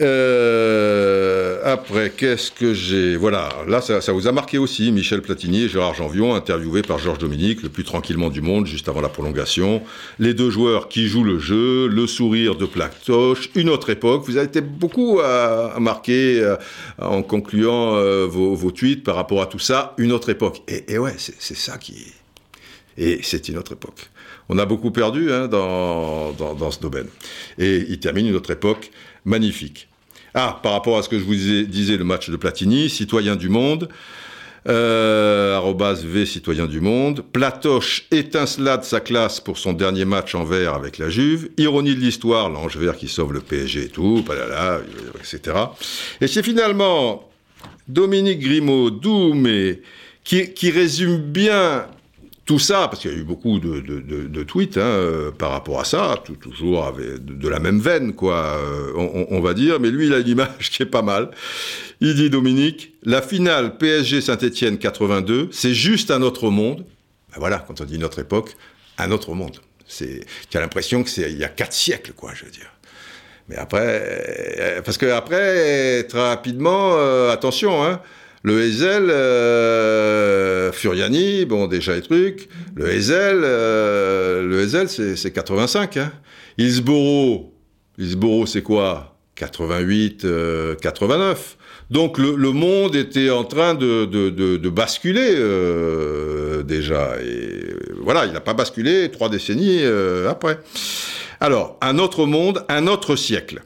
Euh, après, qu'est-ce que j'ai? Voilà, là, ça, ça, vous a marqué aussi, Michel Platini et Gérard Janvion, interviewés par Georges Dominique, le plus tranquillement du monde, juste avant la prolongation. Les deux joueurs qui jouent le jeu, le sourire de Platoche, une autre époque. Vous avez été beaucoup à, marquer euh, en concluant euh, vos, vos, tweets par rapport à tout ça, une autre époque. Et, et ouais, c'est ça qui... Et c'est une autre époque. On a beaucoup perdu hein, dans, dans, dans, ce domaine. Et il termine une autre époque magnifique. Ah, par rapport à ce que je vous disais, le match de Platini, citoyen du monde, euh, V citoyen du monde, Platoche étincela de sa classe pour son dernier match en vert avec la Juve, ironie de l'histoire, l'ange vert qui sauve le PSG et tout, etc. Et c'est finalement Dominique Grimaud, Doumé, qui, qui résume bien tout ça, parce qu'il y a eu beaucoup de, tweets hein, euh, par rapport à ça, toujours de, la même veine, quoi, euh, on, va dire, mais lui, il a une image qui est pas mal. Il dit, Dominique, la finale PSG Saint-Etienne 82, c'est juste un autre monde. Ben voilà, quand on dit notre époque, un autre monde. C'est, tu as l'impression que c'est il y a quatre siècles, quoi, je veux dire. Mais après, euh, parce que après, très rapidement, attention, hein, le Hazel, euh, Furiani, bon, déjà les trucs. Le Hazel, euh, le Hazel, c'est 85. Hein. Hillsborough, c'est quoi? 88, 89. Euh, Donc le, monde était en train de, basculer déjà. Et voilà, il n'a pas basculé trois décennies après. Alors, un autre monde, un autre siècle.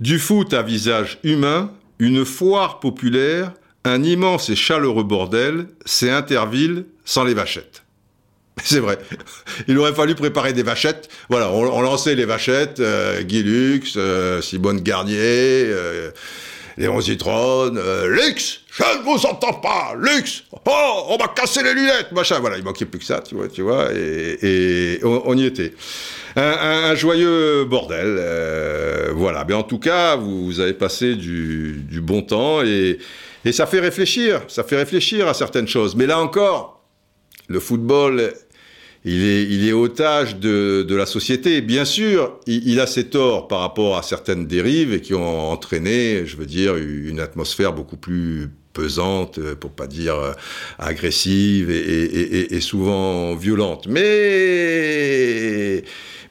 Du foot à visage humain, une foire populaire un immense et chaleureux bordel, c'est Interville sans les vachettes. C'est vrai. Il aurait fallu préparer des vachettes. Voilà, on, lançait les vachettes, euh, Guy Lux, euh, Simone Garnier, euh, Léon Zitrone, euh, Lux, je ne vous entends pas, Lux, oh, on va casser les lunettes, machin. Voilà, il manquait plus que ça, tu vois, tu vois, et, on, y était. Un, joyeux bordel, voilà. Mais en tout cas, vous, avez passé du, du bon temps et et ça fait réfléchir, ça fait réfléchir à certaines choses. Mais là encore, le football il est, otage de, la société. Bien sûr, il, a ses torts par rapport à certaines dérives et qui ont entraîné, je veux dire, une atmosphère beaucoup plus pesante, pour pas dire agressive et, et, et souvent violente. Mais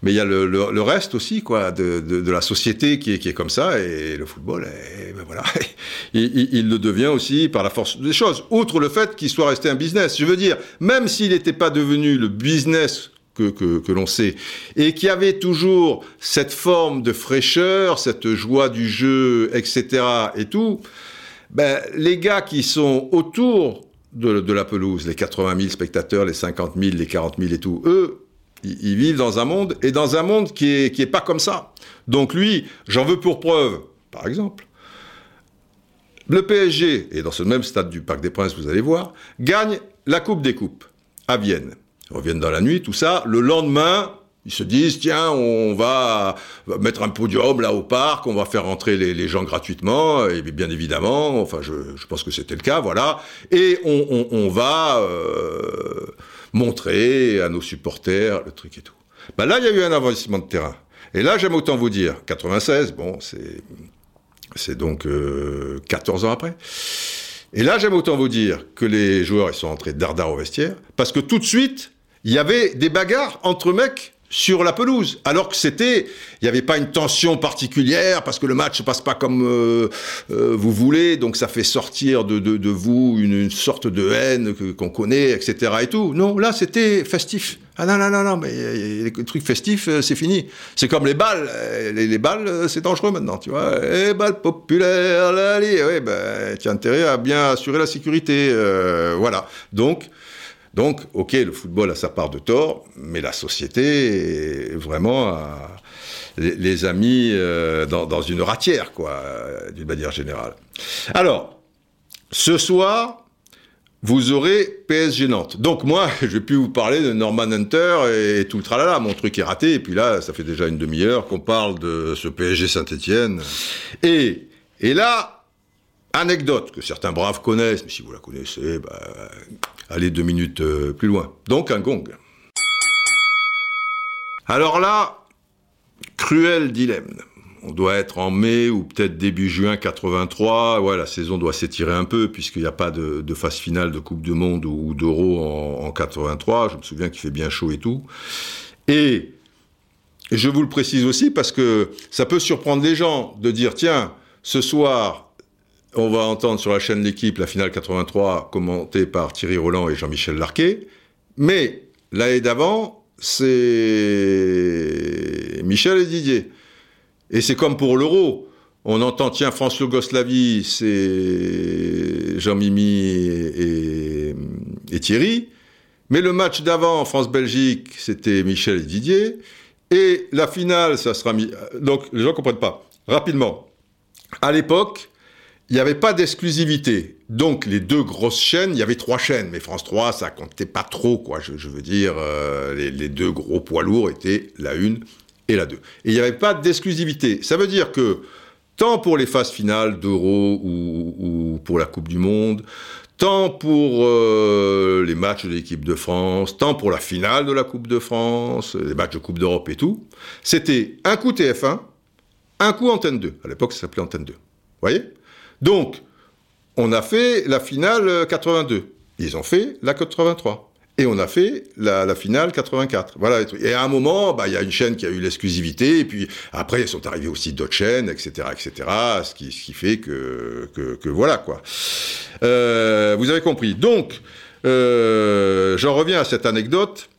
mais il y a le, le, le, reste aussi quoi de, de, de, la société qui est, qui est comme ça et le football et ben voilà il, il, il, le devient aussi par la force des choses outre le fait qu'il soit resté un business je veux dire même s'il n'était pas devenu le business que, que, que l'on sait, et qui avait toujours cette forme de fraîcheur, cette joie du jeu, etc. et tout, ben, les gars qui sont autour de, de la pelouse, les 80 000 spectateurs, les 50 000, les 40 000 et tout, eux, ils vivent dans un monde, et dans un monde qui est, qui est pas comme ça. Donc lui, j'en veux pour preuve, par exemple, le PSG, et dans ce même stade du Parc des Princes, vous allez voir, gagne la Coupe des Coupes à Vienne. Ils reviennent dans la nuit, tout ça. Le lendemain, ils se disent, tiens, on va mettre un podium là au parc, on va faire rentrer les, gens gratuitement, et bien évidemment, enfin, je, pense que c'était le cas, voilà. Et on va... Euh, montrer à nos supporters le truc et tout. Ben là, il y a eu un investissement de terrain. Et là, j'aime autant vous dire, 96, bon, c'est, c'est donc euh, 14 ans après. Et là, j'aime autant vous dire que les joueurs, ils sont entrés dardard au vestiaire, parce que tout de suite, il y avait des bagarres entre mecs sur la pelouse, alors que c'était, il n'y avait pas une tension particulière parce que le match se passe pas comme euh, euh, vous voulez, donc ça fait sortir de, de, vous une, sorte de haine qu'on connaît, etc. et tout. Non, là c'était festif. Ah non non non non, mais les trucs festifs c'est fini. C'est comme les balles, les, les balles c'est dangereux maintenant, tu vois. Les balles populaires, là, ouais, ben tu as intérêt à bien assurer la sécurité, euh, voilà. Donc donc, ok, le football a sa part de tort, mais la société, vraiment, a les, les a mis euh, dans, dans, une ratière, quoi, d'une manière générale. Alors, ce soir, vous aurez PSG Nantes. Donc moi, je vais plus vous parler de Norman Hunter et tout le tralala, mon truc est raté, et puis là, ça fait déjà une demi-heure qu'on parle de ce PSG Saint-Etienne. Et, et là, anecdote que certains braves connaissent, mais si vous la connaissez, bah, aller deux minutes euh, plus loin. Donc un gong. Alors là, cruel dilemme. On doit être en mai ou peut-être début juin 83. Ouais, la saison doit s'étirer un peu puisqu'il n'y a pas de, phase finale de Coupe du Monde ou, d'Euro en, en 83. Je me souviens qu'il fait bien chaud et tout. Et je vous le précise aussi parce que ça peut surprendre les gens de dire tiens, ce soir, on va entendre sur la chaîne L'équipe la finale 83 commentée par Thierry Roland et Jean-Michel Larquet. Mais l'année d'avant, c'est Michel et Didier. Et c'est comme pour l'euro. On entend, tiens, France-Yougoslavie, c'est Jean-Mimi et, et, Thierry. Mais le match d'avant, France-Belgique, c'était Michel et Didier. Et la finale, ça sera mis. Donc, les gens ne comprennent pas. Rapidement. À l'époque, il n'y avait pas d'exclusivité. Donc les deux grosses chaînes, il y avait trois chaînes, mais France 3, ça comptait pas trop, quoi. Je, veux dire, euh, les, les, deux gros poids lourds étaient la une et la deux. Et il n'y avait pas d'exclusivité. Ça veut dire que tant pour les phases finales d'Euro ou, ou, pour la Coupe du Monde, tant pour euh, les matchs de l'équipe de France, tant pour la finale de la Coupe de France, les matchs de Coupe d'Europe et tout, c'était un coup TF1, un coup Antenne 2. À l'époque, ça s'appelait Antenne 2. Vous voyez? Donc, on a fait la finale 82. Ils ont fait la 83. Et on a fait la, finale 84. Voilà. Et à un moment, bah, il y a une chaîne qui a eu l'exclusivité, et puis après, ils sont arrivés aussi d'autres chaînes, etc., etc., ce qui, fait que, voilà, quoi. Euh, vous avez compris. Donc, euh, j'en reviens à cette anecdote,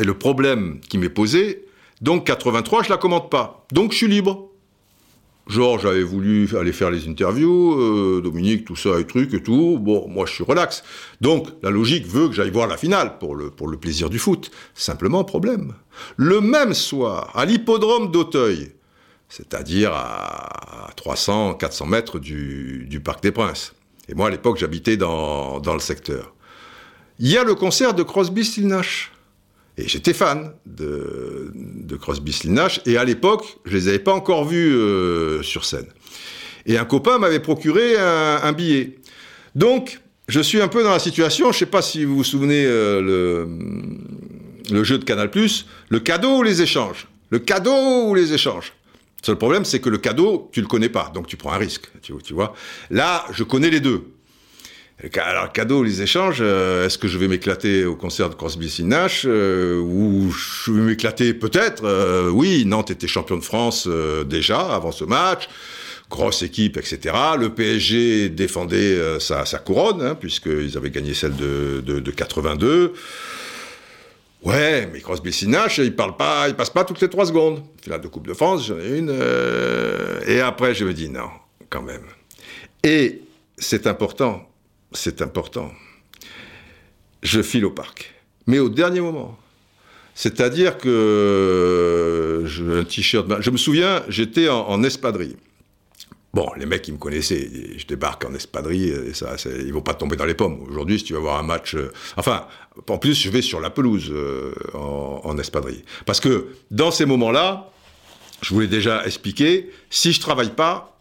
et le problème qui m'est posé, donc 83, je la commente pas. Donc, je suis libre. Georges avait voulu aller faire les interviews, euh, Dominique, tout ça et truc et tout. Bon, moi je suis relax. Donc la logique veut que j'aille voir la finale pour le, plaisir du foot. Simplement problème. Le même soir, à l'hippodrome d'Auteuil, c'est-à-dire à 300, 400 mètres du, Parc des Princes. Et moi à l'époque j'habitais dans, le secteur. Il y a le concert de Crosby, Still. J'étais fan de, de Crosby. Et à l'époque, je les avais pas encore vus euh, sur scène. Et un copain m'avait procuré un, billet. Donc, je suis un peu dans la situation. Je sais pas si vous vous souvenez euh, le, jeu de Canal+, le cadeau ou les échanges? Le cadeau ou les échanges? Le seul problème, c'est que le cadeau, tu le connais pas, donc tu prends un risque, tu vois. Là, je connais les deux. Alors, cadeau, les échanges, euh, est-ce que je vais m'éclater au concert de Crosby, Nash euh, ou je vais m'éclater peut-être euh, Oui, Nantes était champion de France déjà avant ce match, grosse équipe, etc. Le PSG défendait sa, sa, couronne, hein, puisqu'ils avaient gagné celle de, de, de 82. Ouais, mais Crosby Nash, il parle pas, il passe pas toutes les trois secondes. Finale de Coupe de France, j'en ai une. Euh, et après, je me dis non, quand même. Et c'est important, c'est important. Je file au parc, mais au dernier moment. C'est-à-dire que je, un t-shirt. Je me souviens, j'étais en, en espadrille. Bon, les mecs, ils me connaissaient. Je débarque en espadrille, et ça, ils vont pas tomber dans les pommes. Aujourd'hui, si tu vas voir un match, euh, enfin, en plus, je vais sur la pelouse euh, en, en, espadrille, parce que dans ces moments-là, je vous l'ai déjà expliqué, si je travaille pas,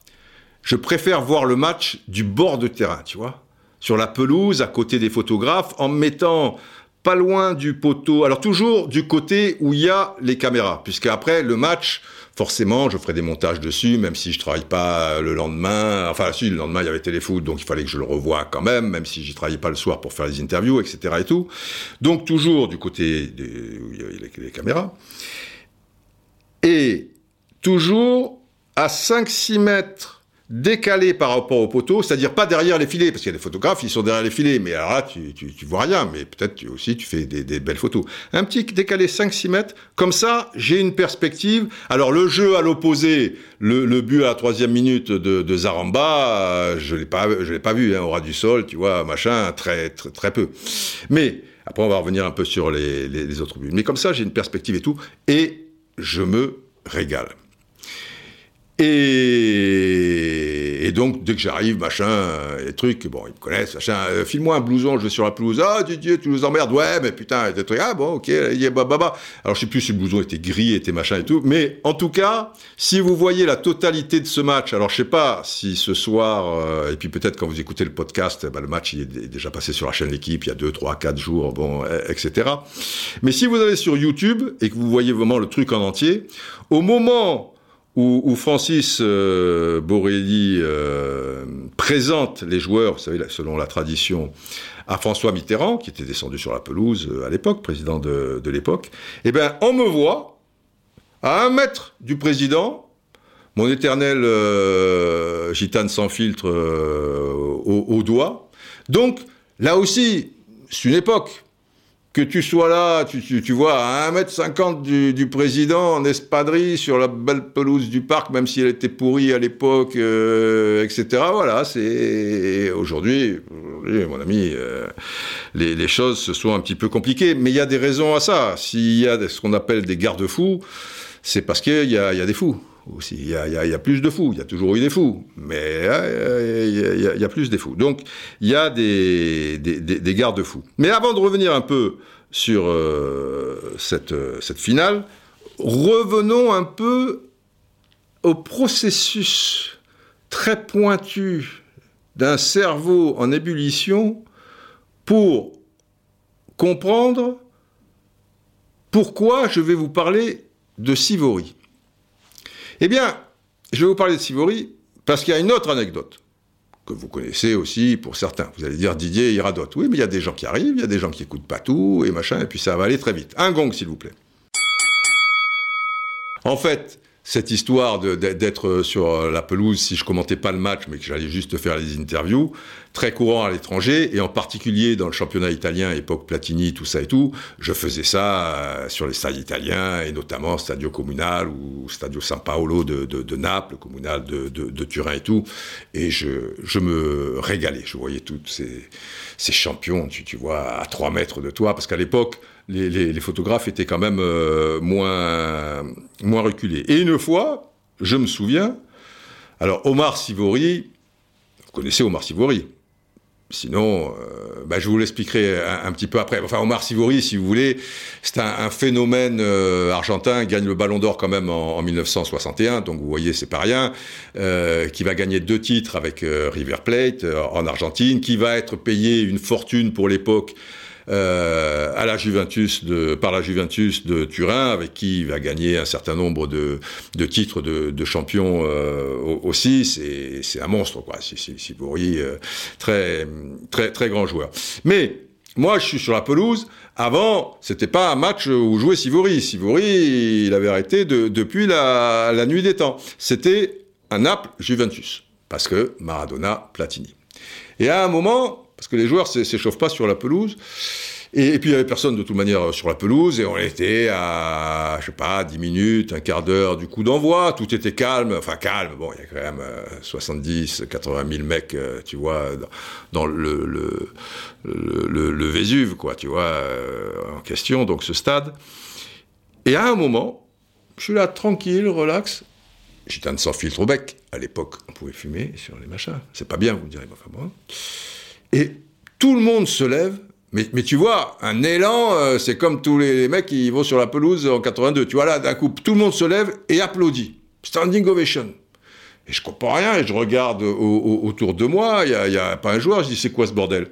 je préfère voir le match du bord de terrain, tu vois, sur la pelouse, à côté des photographes, en mettant pas loin du poteau. Alors toujours du côté où il y a les caméras, puisque après le match forcément, je ferai des montages dessus, même si je travaille pas le lendemain. Enfin, si, le lendemain, il y avait téléfoot, donc il fallait que je le revoie quand même, même si j'y travaillais pas le soir pour faire les interviews, etc. et tout. Donc, toujours du côté des, où il y avait les, les caméras. Et toujours à 5-6 mètres décalé par rapport au poteau, c'est-à-dire pas derrière les filets, parce qu'il y a des photographes, ils sont derrière les filets, mais alors là, tu, tu, vois rien, mais peut-être aussi tu fais des, belles photos. Un petit décalé 5-6 mètres, comme ça, j'ai une perspective. Alors le jeu à l'opposé, le, but à la troisième minute de, Zaramba, je l'ai pas, je l'ai pas vu, hein, au ras du sol, tu vois, machin, très, très, très peu. Mais après, on va revenir un peu sur les, les, les autres buts. Mais comme ça, j'ai une perspective et tout, et je me régale. Et, et, donc, dès que j'arrive, machin, les trucs, bon, ils me connaissent, machin, euh, file-moi un blouson, je vais sur la pelouse, ah, Didier, tu nous emmerdes, ouais, mais putain, des trucs, ah bon, ok, bah, bah, bah. Alors, je sais plus si le blouson était gris, était machin et tout, mais en tout cas, si vous voyez la totalité de ce match, alors je sais pas si ce soir, euh, et puis peut-être quand vous écoutez le podcast, bah, le match, il est déjà passé sur la chaîne L'équipe, il y a 2, 3, 4 jours, bon, etc. Mais si vous allez sur YouTube et que vous voyez vraiment le truc en entier, au moment où, Francis euh, Borelli euh, présente les joueurs, vous savez, selon la tradition, à François Mitterrand, qui était descendu sur la pelouse euh, à l'époque, président de, l'époque, eh bien, on me voit à un mètre du président, mon éternel euh, gitane sans filtre au doigt. Donc, là aussi, c'est une époque que tu sois là, tu, vois, à 1m50 du, du, président en espadrille sur la belle pelouse du parc, même si elle était pourrie à l'époque, euh, etc. Voilà, c'est aujourd'hui, mon ami, euh, les, choses se sont un petit peu compliquées, mais il y a des raisons à ça. S'il y a ce qu'on appelle des garde-fous, c'est parce qu'il y a, des fous Il y, a, plus de fous. Il y a toujours eu des fous, mais euh, il y a, plus des fous. Donc, il y a des, garde-fous. Mais avant de revenir un peu sur euh, cette, cette finale, revenons un peu au processus très pointu d'un cerveau en ébullition pour comprendre pourquoi je vais vous parler de Sivori. Eh bien, je vais vous parler de Sivori parce qu'il y a une autre anecdote que vous connaissez aussi pour certains. Vous allez dire Didier, il. Oui, mais il y a des gens qui arrivent, il y a des gens qui écoutent pas tout et machin, et puis ça va aller très vite. Un gong, s'il vous plaît. En fait, cette histoire d'être sur la pelouse si je commentais pas le match, mais que j'allais juste faire les interviews, très courant à l'étranger, et en particulier dans le championnat italien, époque Platini, tout ça et tout, je faisais ça euh, sur les stades italiens, et notamment Stadio Comunal ou Stadio San Paolo de, Naples, Comunal de, Turin et tout, et je, me régalais, je voyais tous ces, ces champions, tu, tu vois, à 3 mètres de toi, parce qu'à l'époque, les, photographes étaient quand même euh, moins, moins reculés. Et une fois, je me souviens, alors Omar Sivori, vous connaissez Omar Sivori Sinon, euh, bah, je vous l'expliquerai un, petit peu après. Enfin, Omar Sivori, si vous voulez, c'est un, phénomène euh, argentin, gagne le Ballon d'Or quand même en, en, 1961, donc vous voyez, c'est pas rien, qui va gagner deux titres avec River Plate en Argentine, qui va être payé une fortune pour l'époque euh, à la Juventus par la Juventus de Turin, avec qui il va gagner un certain nombre de, de titres de, champion euh, aussi. C'est un monstre, quoi. Sivori, euh, très, très, très grand joueur. Mais moi, je suis sur la pelouse. Avant, c'était pas un match où jouait Sivori. Sivori, il avait arrêté de, depuis la, la nuit des temps. C'était un Naples-Juventus. Parce que Maradona, Platini. Et à un moment, parce que les joueurs s'échauffent pas sur la pelouse, et, puis il y avait personne de toute manière sur la pelouse, et on était à, je sais pas, 10 minutes, un quart d'heure du coup d'envoi, tout était calme, enfin calme, bon, il y a quand même 70, 80 000 mecs, euh, tu vois, dans, le, Vésuve, quoi, tu vois, euh, en question, donc ce stade. Et à un moment, je suis là tranquille, relax, j'étais un sans filtre au bec, à l'époque, on pouvait fumer sur les machins, c'est pas bien, vous me direz, enfin bon. Et tout le monde se lève, mais, tu vois, un élan, euh, c'est comme tous les, mecs qui vont sur la pelouse en 82. Tu vois là, d'un coup, tout le monde se lève et applaudit. Standing ovation. Et je comprends rien, et je regarde autour de moi, il n'y a, a, pas un joueur, je dis c'est quoi ce bordel?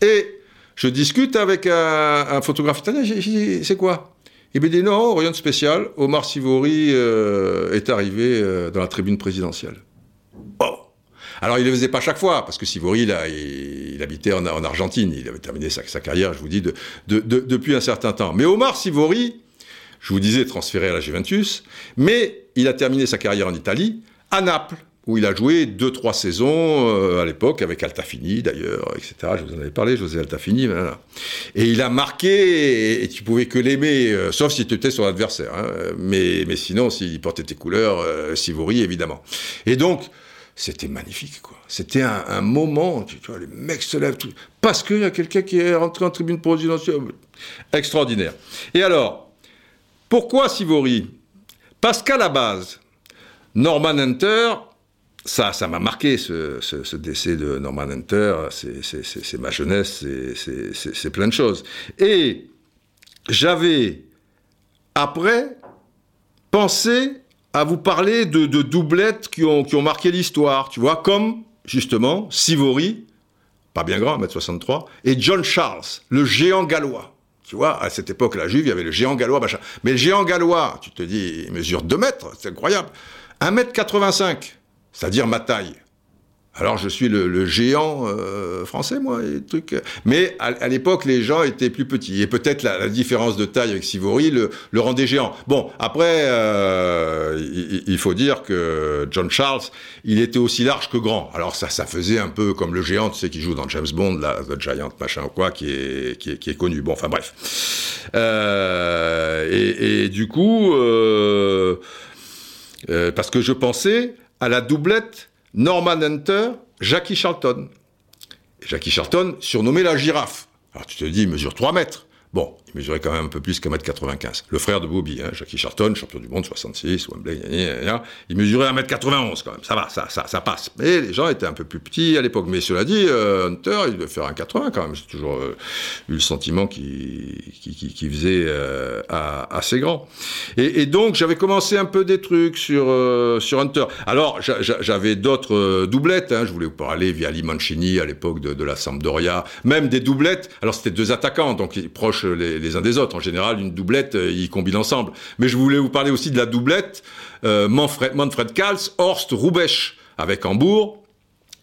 Et je discute avec un, photographe je dis c'est quoi? Il me dit non, rien de spécial, Omar Sivori euh, est arrivé euh, dans la tribune présidentielle. Alors, il ne le faisait pas chaque fois, parce que Sivori, il, il habitait en, Argentine. Il avait terminé sa, carrière, je vous dis, de, depuis un certain temps. Mais Omar Sivori, je vous disais, transféré à la Juventus, mais il a terminé sa carrière en Italie, à Naples, où il a joué deux, trois saisons euh, à l'époque, avec Altafini d'ailleurs, etc. Je vous en avais parlé, José Altafini. Voilà. Et il a marqué, et, tu pouvais que l'aimer, euh, sauf si tu étais son adversaire. Hein, mais, mais sinon, s'il portait tes couleurs, euh, Sivori, évidemment. Et donc, c'était magnifique, quoi. C'était un, moment, tu, vois, les mecs se lèvent, tout, parce qu'il y a quelqu'un qui est rentré en tribune présidentielle. Extraordinaire. Et alors, pourquoi Sivori? Parce qu'à la base, Norman Hunter, ça, ça m'a marqué, ce, décès de Norman Hunter, c'est ma jeunesse, c'est plein de choses. Et j'avais, après, pensé à vous parler de, doublettes qui ont, qui ont marqué l'histoire, tu vois, comme justement Sivori, pas bien grand, 1m63, et John Charles, le géant gallois. Tu vois, à cette époque, la Juve, il y avait le géant gallois, machin. Mais le géant gallois, tu te dis, il mesure 2 mètres, c'est incroyable. 1m85, c'est-à-dire ma taille. Alors je suis le, géant euh, français, moi, et trucs. Mais à, l'époque, les gens étaient plus petits. Et peut-être la, différence de taille avec Sivori le, le rendait géant. Bon, après, euh, il, faut dire que John Charles, il était aussi large que grand. Alors ça, ça faisait un peu comme le géant, tu sais, qui joue dans James Bond, là, The Giant, machin ou quoi, qui est, qui est, qui est connu. Bon, enfin bref. Euh, et, et, du coup, parce que je pensais à la doublette Norman Hunter, Jackie Charlton. Jackie Charlton, surnommé la girafe. Alors tu te dis, il mesure 3 mètres. Bon, mesurait quand même un peu plus qu'un mètre 95. Le frère de Bobby, hein, Jackie Charlton, champion du monde 66, Wembley, il mesurait 1m91 quand même. Ça va, ça, ça, passe. Mais les gens étaient un peu plus petits à l'époque. Mais cela dit, euh, Hunter, il devait faire 1,80 quand même. J'ai toujours euh, eu le sentiment qu'il qui, faisait euh, assez grand. Et, donc, j'avais commencé un peu des trucs sur, Hunter. Alors, j'avais d'autres doublettes. Hein. Je voulais vous parler via Limancini à l'époque de, la Sampdoria. Même des doublettes. Alors, c'était deux attaquants, donc proches les uns des autres. En général, une doublette, euh, ils combinent ensemble. Mais je voulais vous parler aussi de la doublette euh, Manfred, Manfred Kals, Horst Rubesch, avec Hambourg,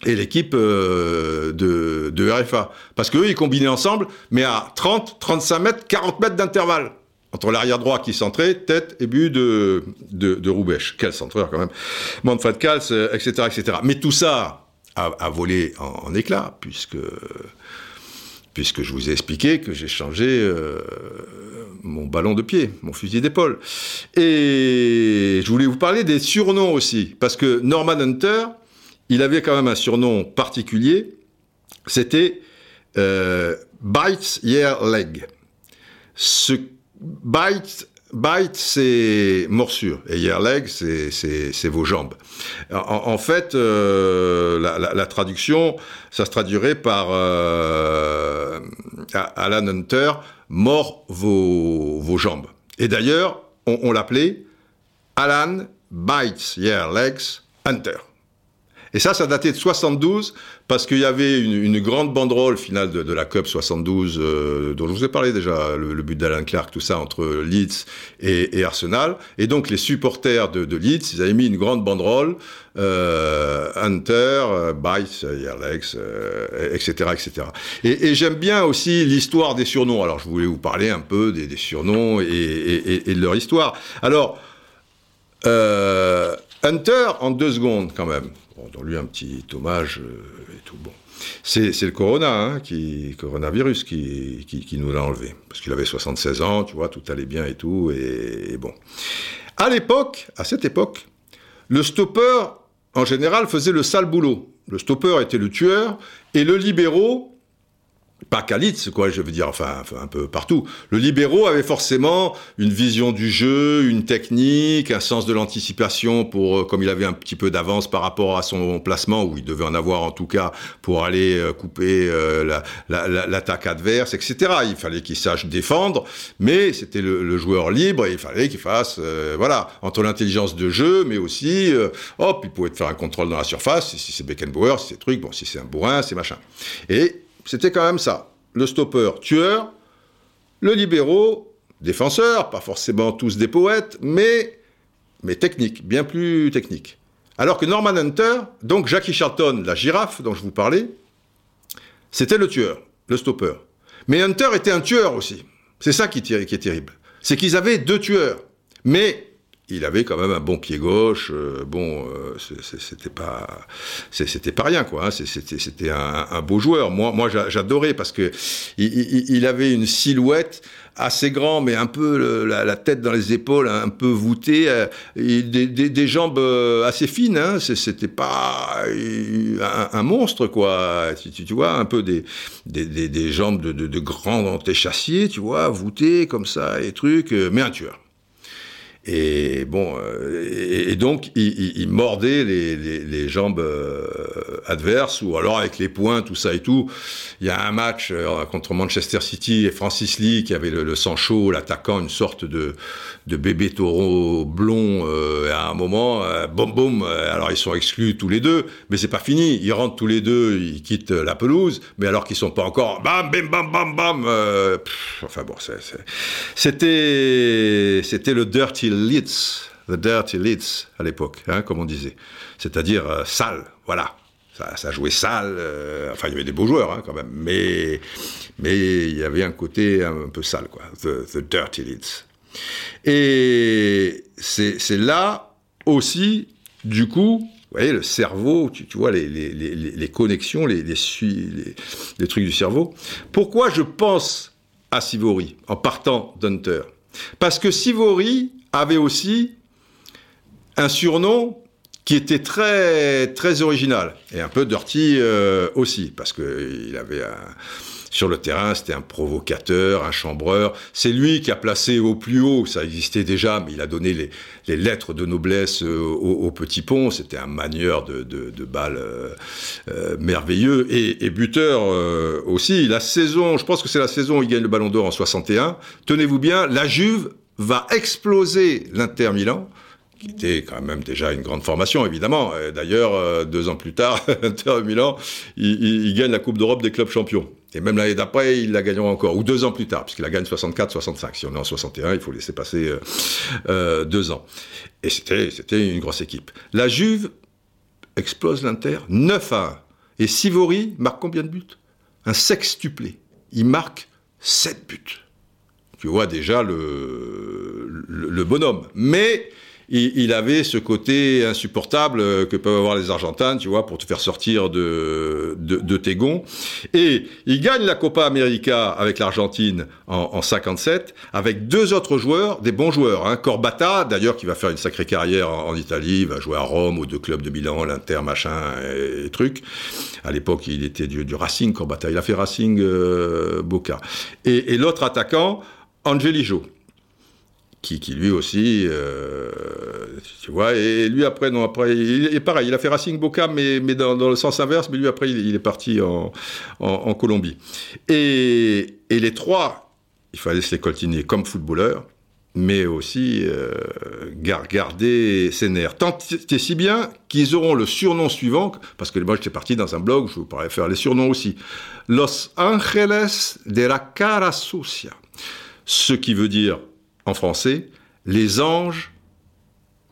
et l'équipe euh, de, RFA. Parce qu'eux, ils combinaient ensemble, mais à 30, 35 mètres, 40 mètres d'intervalle. Entre l'arrière droit qui centrait, tête et but de, de, de Roubesch. Quel centreur quand même. Manfred Kals, etc., etc. Mais tout ça a, volé en, en éclats, puisque puisque je vous ai expliqué que j'ai changé euh, mon ballon de pied, mon fusil d'épaule. Et je voulais vous parler des surnoms aussi, parce que Norman Hunter, il avait quand même un surnom particulier, c'était euh, Bites Year Leg. Ce Bites Bite, c'est morsure, et year leg, c'est vos jambes. En, fait, euh, la, traduction, ça se traduirait par euh, Alan Hunter, mort vos, vos jambes. Et d'ailleurs, on, l'appelait Alan Bites Year Legs Hunter. Et ça, ça datait de 72, parce qu'il y avait une, grande banderole finale de, la Cup 72, euh, dont je vous ai parlé déjà, le, but d'Alan Clark, tout ça, entre Leeds et, Arsenal. Et donc, les supporters de, Leeds, ils avaient mis une grande banderole, euh, Hunter, euh, Bice, Alex, etc., etc. Et, j'aime bien aussi l'histoire des surnoms. Alors, je voulais vous parler un peu des, surnoms et, de leur histoire. Alors, Hunter, en deux secondes, quand même. Lui, un petit hommage euh, et tout. Bon. C'est, le corona, hein, qui, coronavirus qui, nous l'a enlevé. Parce qu'il avait 76 ans, tu vois, tout allait bien et tout. Et, bon. À l'époque, à cette époque, le stopper, en général, faisait le sale boulot. Le stopper était le tueur et le libéraux pas qu'à quoi, je veux dire, enfin, un peu partout. Le libéraux avait forcément une vision du jeu, une technique, un sens de l'anticipation pour, euh, comme il avait un petit peu d'avance par rapport à son placement, où il devait en avoir en tout cas pour aller euh, couper euh, l'attaque adverse, etc. Il fallait qu'il sache défendre, mais c'était le, joueur libre et il fallait qu'il fasse, voilà, entre l'intelligence de jeu, mais aussi, hop, il pouvait faire un contrôle dans la surface, si c'est Beckenbauer, si c'est truc, bon, si c'est un bourrin, c'est machin. Et c'était quand même ça. Le stopper, tueur, le libéraux, défenseur, pas forcément tous des poètes, mais, mais technique, bien plus technique. Alors que Norman Hunter, donc Jackie Charlton, la girafe dont je vous parlais, c'était le tueur, le stopper. Mais Hunter était un tueur aussi. C'est ça qui, qui est terrible. C'est qu'ils avaient deux tueurs. Mais il avait quand même un bon pied gauche. Euh, bon, euh, c'était pas, c'était pas rien quoi. Hein. C'était, c'était un, beau joueur. Moi, moi, j'adorais parce que il, avait une silhouette assez grand, mais un peu la, tête dans les épaules, un peu voûtée, euh, des, jambes assez fines. Hein. C'était pas un, monstre quoi. Tu, tu, vois, un peu des, jambes de, de, de échassiers, tu vois, voûtées comme ça et trucs, mais un tueur. Et bon, euh, et, donc il, mordait les, les, jambes euh, adverses ou alors avec les poings, tout ça et tout. Il y a un match euh, contre Manchester City et Francis Lee qui avait le, sang chaud, l'attaquant, une sorte de, de bébé taureau blond. à un moment, boum boum. alors ils sont exclus tous les deux, mais c'est pas fini. Ils rentrent tous les deux, ils quittent la pelouse, mais alors qu'ils sont pas encore bam bam bam bam bam. enfin bon, c'était c'était le dirty Leeds, the dirty Leeds à l'époque, hein, comme on disait. C'est-à-dire euh, sale, voilà. Ça, jouait sale, euh, enfin il y avait des beaux joueurs hein, quand même, mais, mais il y avait un côté un, peu sale, quoi. The, dirty Leeds. Et c'est là aussi, du coup, vous voyez, le cerveau, tu, vois, les, les, les, les connexions, les, les, trucs du cerveau. Pourquoi je pense à Sivori en partant d'Hunter? Parce que Sivori avait aussi un surnom qui était très très original et un peu dirty euh, aussi parce que il avait un, sur le terrain c'était un provocateur, un chambreur. C'est lui qui a placé au plus haut, ça existait déjà, mais il a donné les, les lettres de noblesse euh, au, petit pont. C'était un manieur de, de, de balles euh, merveilleux et, et buteur aussi. La saison, je pense que c'est la saison où il gagne le Ballon d'Or en 61. Tenez-vous bien, la Juve va exploser l'Inter Milan, qui était quand même déjà une grande formation, évidemment. D'ailleurs, euh, deux ans plus tard, l'Inter Milan, il, gagne la Coupe d'Europe des clubs champions. Et même l'année d'après, il la gagneront encore, ou deux ans plus tard, puisqu'il la gagne 64-65. Si on est en 61, il faut laisser passer euh, euh, deux ans. Et c'était une grosse équipe. La Juve explose l'Inter 9 à 1. Et Sivori marque combien de buts? Un sextuplé. Il marque 7 buts tu vois déjà le, le, bonhomme. Mais il, avait ce côté insupportable que peuvent avoir les Argentins, tu vois, pour te faire sortir de, de, tes gonds. Et il gagne la Copa América avec l'Argentine en, en, 57, avec deux autres joueurs, des bons joueurs. Hein. Corbata, d'ailleurs, qui va faire une sacrée carrière en, Italie, va jouer à Rome, aux deux clubs de Milan, l'Inter, machin, et, trucs. À l'époque, il était du, du, Racing, Corbata. Il a fait Racing euh, Boca. Et, et l'autre attaquant, Angelijo, qui, lui aussi, euh, tu vois, et lui après, non, après, il est pareil, il a fait Racing Boca, mais, mais dans, le sens inverse, mais lui après, il, est parti en, en, Colombie. Et, et, les trois, il fallait se les coltiner comme footballeurs, mais aussi garder ses nerfs. Tant et si bien qu'ils auront le surnom suivant, parce que moi j'étais parti dans un blog, je vous pourrais faire les surnoms aussi. Los Angeles de la Cara Sucia. Ce qui veut dire, en français, les anges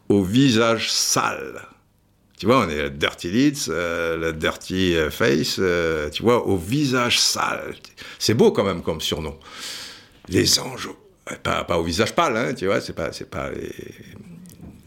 au visage sale. Tu vois, on est le dirty leads, euh, le dirty face, euh, tu vois, au visage sale. C'est beau quand même comme surnom. Les anges pas, pas, au visage pâle, hein, tu vois, c'est pas, c'est pas les,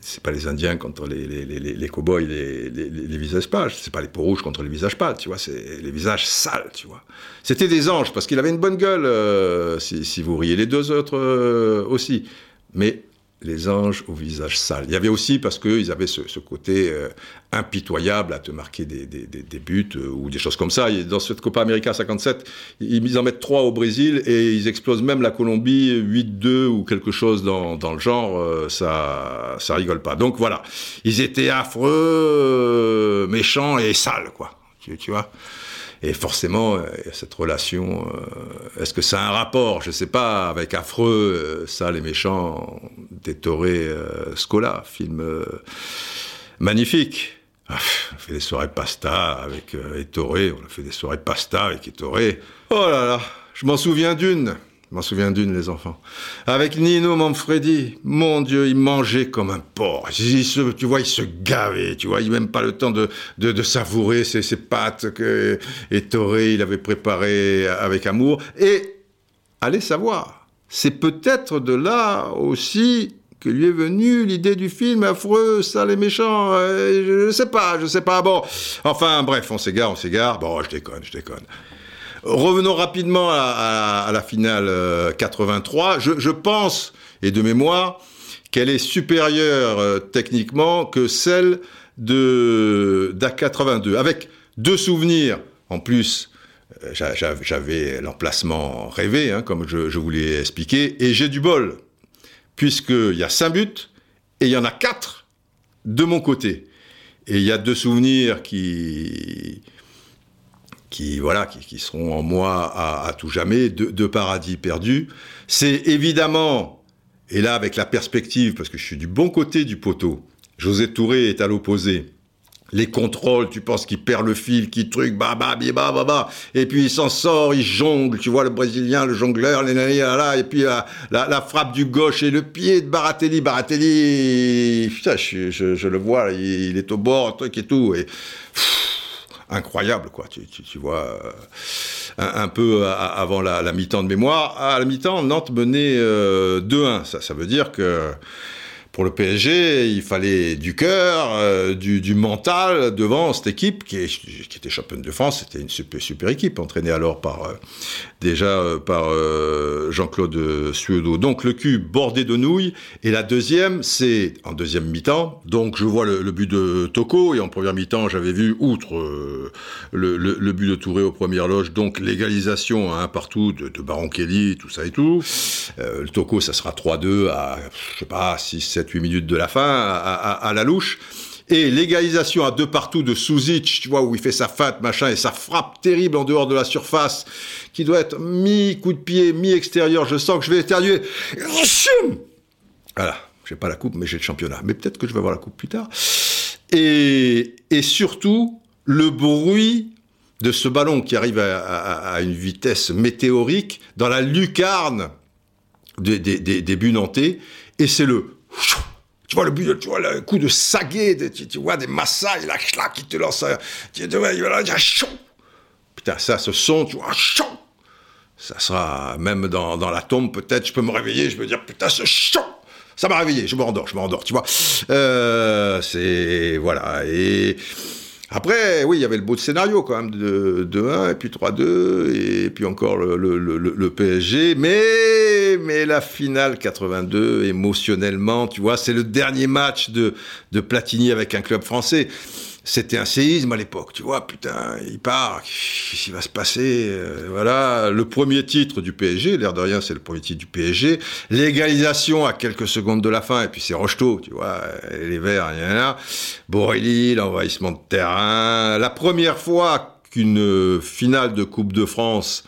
c'est pas les Indiens contre les, les, les, cow-boys, les, les, visages pâles, c'est pas les peaux rouges contre les visages pâles, tu vois, c'est les visages sales, tu vois. C'était des anges, parce qu'il avait une bonne gueule, euh, si, si, vous riez, les deux autres euh, aussi. Mais les anges au visage sale. Il y avait aussi, parce qu'ils avaient ce, côté euh, impitoyable à te marquer des, des, buts euh, ou des choses comme ça. Dans cette Copa América 57, ils en mettent trois au Brésil et ils explosent même la Colombie 8-2 ou quelque chose dans, dans le genre. Euh, ça, ça rigole pas. Donc voilà, ils étaient affreux, méchants et sales, quoi. Tu, tu vois? Et forcément, cette relation, euh, est-ce que ça a un rapport, je ne sais pas, avec Affreux, euh, ça, les méchants, euh, Scola, film euh, magnifique. Ah, on a fait des soirées pasta avec euh, Ettore, on a fait des soirées pasta avec Ettore. Oh là là, je m'en souviens d'une. M'en souviens d'une, les enfants. Avec Nino Manfredi, mon Dieu, il mangeait comme un porc. Tu vois, il se gavait, tu vois, il même pas le temps de, de, savourer ses, pâtes que Ettore, il avait préparées avec amour. Et, allez savoir, c'est peut-être de là aussi que lui est venue l'idée du film affreux, sale et méchant. Euh, je sais pas, je sais pas. Bon, enfin, bref, on s'égare, on s'égare. Bon, je déconne, je déconne. Revenons rapidement à, la finale euh, 83. Je, je, pense, et de mémoire, qu'elle est supérieure euh, techniquement que celle de d'A82, avec deux souvenirs en plus. Euh, j'avais l'emplacement rêvé, hein, comme je, je vous l'ai expliqué, et j'ai du bol, puisqu'il y a cinq buts, et il y en a quatre de mon côté. Et il y a deux souvenirs qui, qui voilà qui, qui, seront en moi à, tout jamais de, de paradis perdus. C'est évidemment et là avec la perspective parce que je suis du bon côté du poteau. José Touré est à l'opposé. Les contrôles, tu penses qu'il perd le fil, qu'il truc, bah bah bah bah bah, et puis il s'en sort, il jongle, tu vois le brésilien, le jongleur, les là, là, et puis la, frappe du gauche et le pied de Baratelli, Baratelli, putain, je, je, le vois, il, est au bord, truc et tout, et incroyable, quoi. Tu, tu, vois, euh, un, peu avant la, mi-temps de mémoire. À la mi-temps, Nantes menait euh, 2-1. Ça, ça veut dire que pour le PSG, il fallait du cœur, euh, du, mental devant cette équipe qui, qui était championne de France. C'était une super, super équipe, entraînée alors par euh, déjà euh, par Jean-Claude Suedo. Donc le cul bordé de nouilles. Et la deuxième, c'est en deuxième mi-temps. Donc je vois le, but de Toko et en première mi-temps, j'avais vu outre le, le, but de Touré aux premières loges, donc l'égalisation un partout de, Baron Kelly, tout ça et tout. le Toko, ça sera 3-2 à je sais pas 6 7 7-8 minutes de la fin à la louche. Et l'égalisation à deux partout de Suzic, tu vois, où il fait sa fat, machin, et sa frappe terrible en dehors de la surface, qui doit être mi-coup de pied, mi-extérieur, je sens que je vais éternuer. Voilà, j'ai pas la coupe, mais j'ai le championnat. Mais peut-être que je vais avoir la coupe plus tard. Et, surtout, le bruit de ce ballon qui arrive à, une vitesse météorique dans la lucarne des, des buts nantais, et c'est le tu vois le but, tu vois le coup de saguet, de, tu, vois des massages, là, qui te lance, tu, tu vois. Putain, ça, ce son, tu vois, chaud. Ça sera, même dans, dans la tombe, peut-être, je peux me réveiller, je peux dire, putain, ce chaud. Ça m'a réveillé, je me rendors, je me rendors, tu vois. Euh, c'est, voilà, et... Après, oui, il y avait le beau scénario quand même de 2-1 et puis 3-2 et puis encore le, le, le, PSG. Mais, mais la finale 82, émotionnellement, tu vois, c'est le dernier match de, Platini avec un club français. C'était un séisme à l'époque, tu vois, putain, il part, qu'est-ce qui va se passer euh, Voilà, le premier titre du PSG, l'air de rien, c'est le premier titre du PSG, l'égalisation à quelques secondes de la fin, et puis c'est Rocheteau, tu vois, les Verts, il y en l'envahissement de terrain, la première fois qu'une finale de Coupe de France,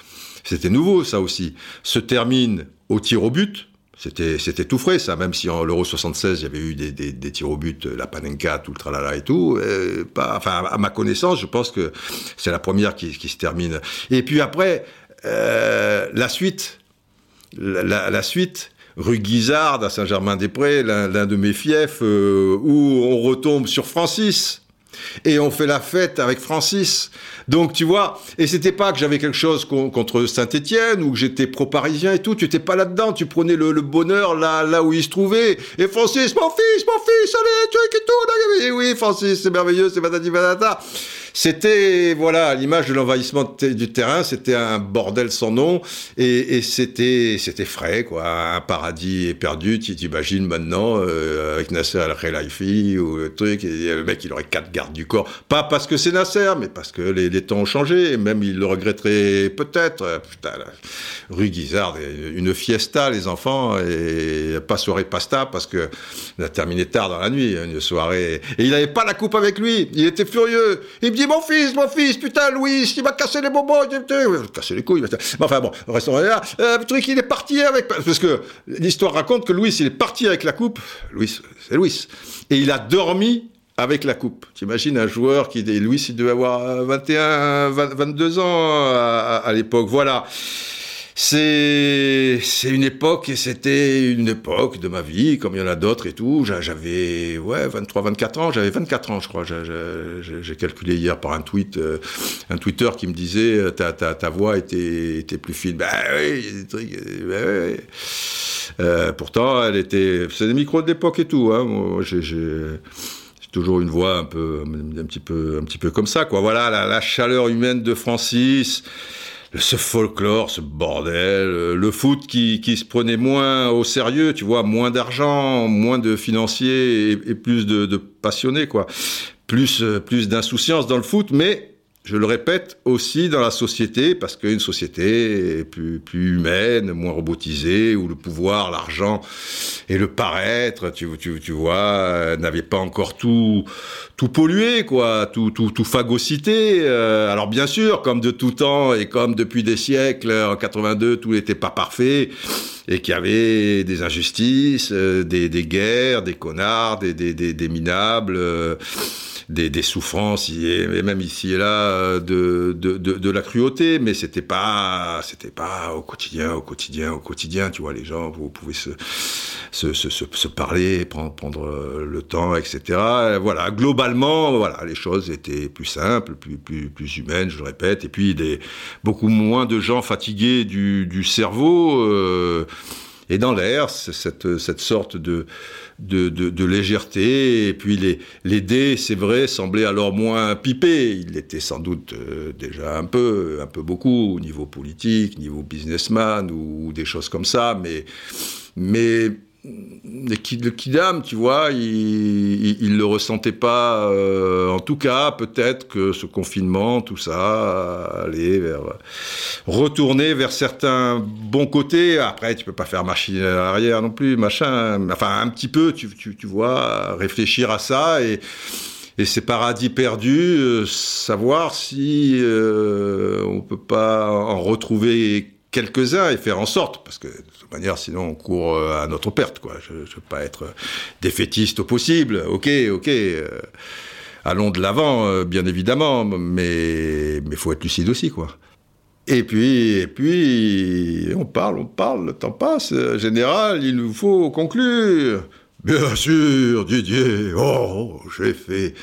c'était nouveau ça aussi, se termine au tir au but, C'était, tout frais, ça, même si en l'Euro 76, il y avait eu des, des, tirs au but, la Panenka, tout le tralala et tout. Euh, pas, enfin, à ma connaissance, je pense que c'est la première qui, qui, se termine. Et puis après, euh, la suite, la, suite, rue Guizard à Saint-Germain-des-Prés, l'un de mes fiefs, euh, où on retombe sur Francis. Et on fait la fête avec Francis. Donc tu vois, et c'était pas que j'avais quelque chose contre Saint-Étienne ou que j'étais pro-parisien et tout, tu étais pas là-dedans, tu prenais le, bonheur là, là où il se trouvait. Et Francis, mon fils, mon fils, allez, tu es tout, et oui, Francis, c'est merveilleux, c'est patati patata. C'était, voilà, l'image de l'envahissement du terrain, c'était un bordel sans nom, et, c'était, c'était frais, quoi, un paradis perdu, tu t'imagines maintenant, euh, avec Nasser Al-Khelaifi, ou le truc, le mec, il aurait quatre gardes du corps. Pas parce que c'est Nasser, mais parce que les, temps ont changé, et même il le regretterait peut-être. Putain, là, rue Guizard, une fiesta, les enfants, et pas soirée pasta, parce que on a terminé tard dans la nuit, une soirée, et il n'avait pas la coupe avec lui, il était furieux, il mon fils, mon fils, putain, Louis, il m'a cassé les bonbons, il m'a cassé les couilles. Enfin bon, restons là. Euh, le truc, il est parti avec, parce que l'histoire raconte que Louis, il est parti avec la coupe. Louis, c'est Louis. Et il a dormi avec la coupe. T'imagines un joueur qui, Louis, il devait avoir 21, 22 ans à, à l'époque. Voilà c'est une époque et c'était une époque de ma vie comme il y en a d'autres et tout. J'avais ouais 23 24 ans. J'avais 24 ans je crois. J'ai calculé hier par un tweet euh, un Twitter qui me disait euh, ta voix était plus fine. Ben oui des trucs ben, oui. Euh, pourtant elle était c'est des micros de l'époque et tout hein. Moi j'ai toujours une voix un peu un petit peu un petit peu comme ça quoi. Voilà la chaleur humaine de Francis ce folklore, ce bordel, euh, le foot qui, qui, se prenait moins au sérieux, tu vois, moins d'argent, moins de financiers et, plus de, de, passionnés, quoi. Plus, euh, plus d'insouciance dans le foot, mais je le répète, aussi dans la société, parce qu'une société plus, humaine, moins robotisée, où le pouvoir, l'argent et le paraître, tu, vois, euh, n'avaient pas encore tout, tout pollué, quoi, tout, tout, tout. Euh, alors bien sûr, comme de tout temps et comme depuis des siècles, en 82, tout n'était pas parfait et qu'il y avait des injustices, euh, des, guerres, des connards, des minables. Euh, des, souffrances et même ici et là euh, de, de, de, la cruauté, mais c'était pas c'était pas au quotidien, au quotidien, au quotidien. Tu vois, les gens, vous pouvez se se, se, se parler, prendre, prendre le temps, etc. Voilà, globalement, voilà, les choses étaient plus simples, plus plus plus humaines, je le répète, et puis des beaucoup moins de gens fatigués du, du cerveau. Euh, et dans l'air, cette, cette sorte de, de, légèreté. Et puis les, les dés, c'est vrai, semblaient alors moins pipés. Ils l'étaient sans doute euh, déjà un peu, un peu beaucoup, au niveau politique, niveau businessman ou, ou des choses comme ça. Mais, mais le Kidam, tu vois, il, ne le ressentait pas. Euh, en tout cas, peut-être que ce confinement, tout ça, allait retourner vers certains bons côtés. Après, tu peux pas faire machine à l'arrière non plus, machin. Enfin, un petit peu, tu, vois, réfléchir à ça et et ces paradis perdus, euh, savoir si euh, on peut pas en retrouver quelques-uns et faire en sorte, parce que de toute manière, sinon on court euh, à notre perte, quoi. Je ne veux pas être défaitiste au possible. Ok, ok. Euh, allons de l'avant, euh, bien évidemment, mais mais faut être lucide aussi, quoi. Et puis, et puis, on parle, on parle, le temps passe. Général, il nous faut conclure. Bien sûr, Didier. Oh, j'ai fait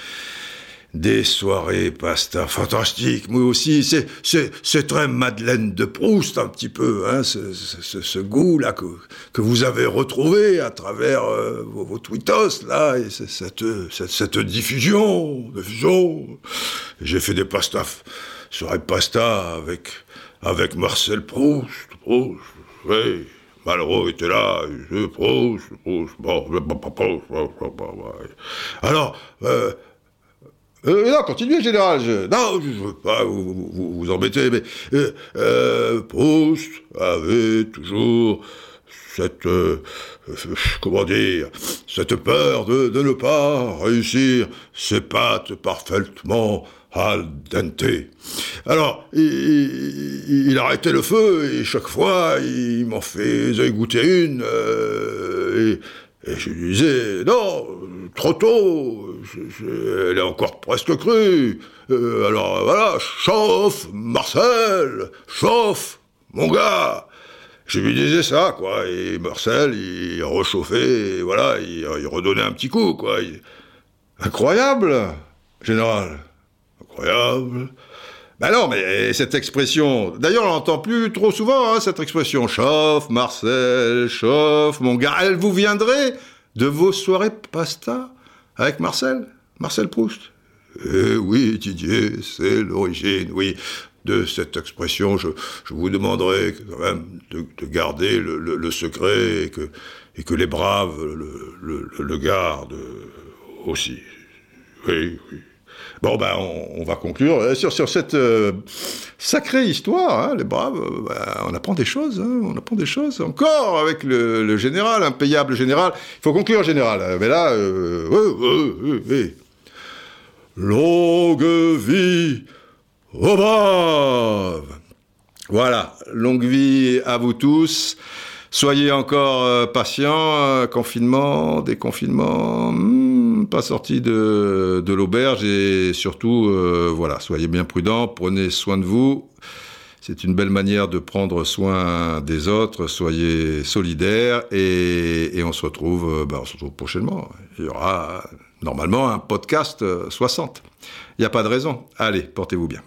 des soirées pasta fantastiques. Moi aussi, c'est, très Madeleine de Proust, un petit peu, hein, ce, ce, goût-là que, que vous avez retrouvé à travers euh, vos, vos tweetos, là, et cette, cette, cette diffusion, diffusion. J'ai fait des pasta, soirées pasta avec, avec Marcel Proust, Proust, oui. Malraux était là, je Proust, Proust, bon, alors, euh, euh, non, continuez, général. Je, non, je ne veux pas vous, vous, vous embêter, mais euh, euh, avait toujours cette, euh, comment dire, cette peur de, de, ne pas réussir ses pattes parfaitement al dente. Alors, il, il, arrêtait le feu et chaque fois, il m'en faisait goûter une. Euh, et, et, je lui disais, non, trop tôt, elle est encore presque crue. Euh, alors voilà, chauffe, Marcel, chauffe, mon gars. Je lui disais ça, quoi. Et Marcel, il rechauffait, et voilà, il, redonnait un petit coup, quoi. Incroyable, général. Incroyable. Ben non, mais cette expression, d'ailleurs, on l'entend plus trop souvent, hein, cette expression. Chauffe, Marcel, chauffe, mon gars. Elle vous viendrait de vos soirées pasta avec Marcel, Marcel Proust? Eh oui, Didier, c'est l'origine, oui, de cette expression. Je, je vous demanderai quand même de, de garder le, secret et que, et que les braves le, le gardent aussi. Oui, oui. Bon, ben, on, va conclure sur, sur cette euh, sacrée histoire. Hein, les braves, ben, on apprend des choses. Hein, on apprend des choses encore avec le, général, impayable général. Il faut conclure, général. Mais là, euh, oui. Longue vie aux braves. Voilà, longue vie à vous tous. Soyez encore euh, patients, euh, confinement, déconfinement, hmm, pas sorti de, de l'auberge et surtout, euh, voilà, soyez bien prudents, prenez soin de vous. C'est une belle manière de prendre soin des autres, soyez solidaires et, et on se retrouve, ben, on se retrouve prochainement. Il y aura normalement un podcast 60. Il n'y a pas de raison. Allez, portez-vous bien.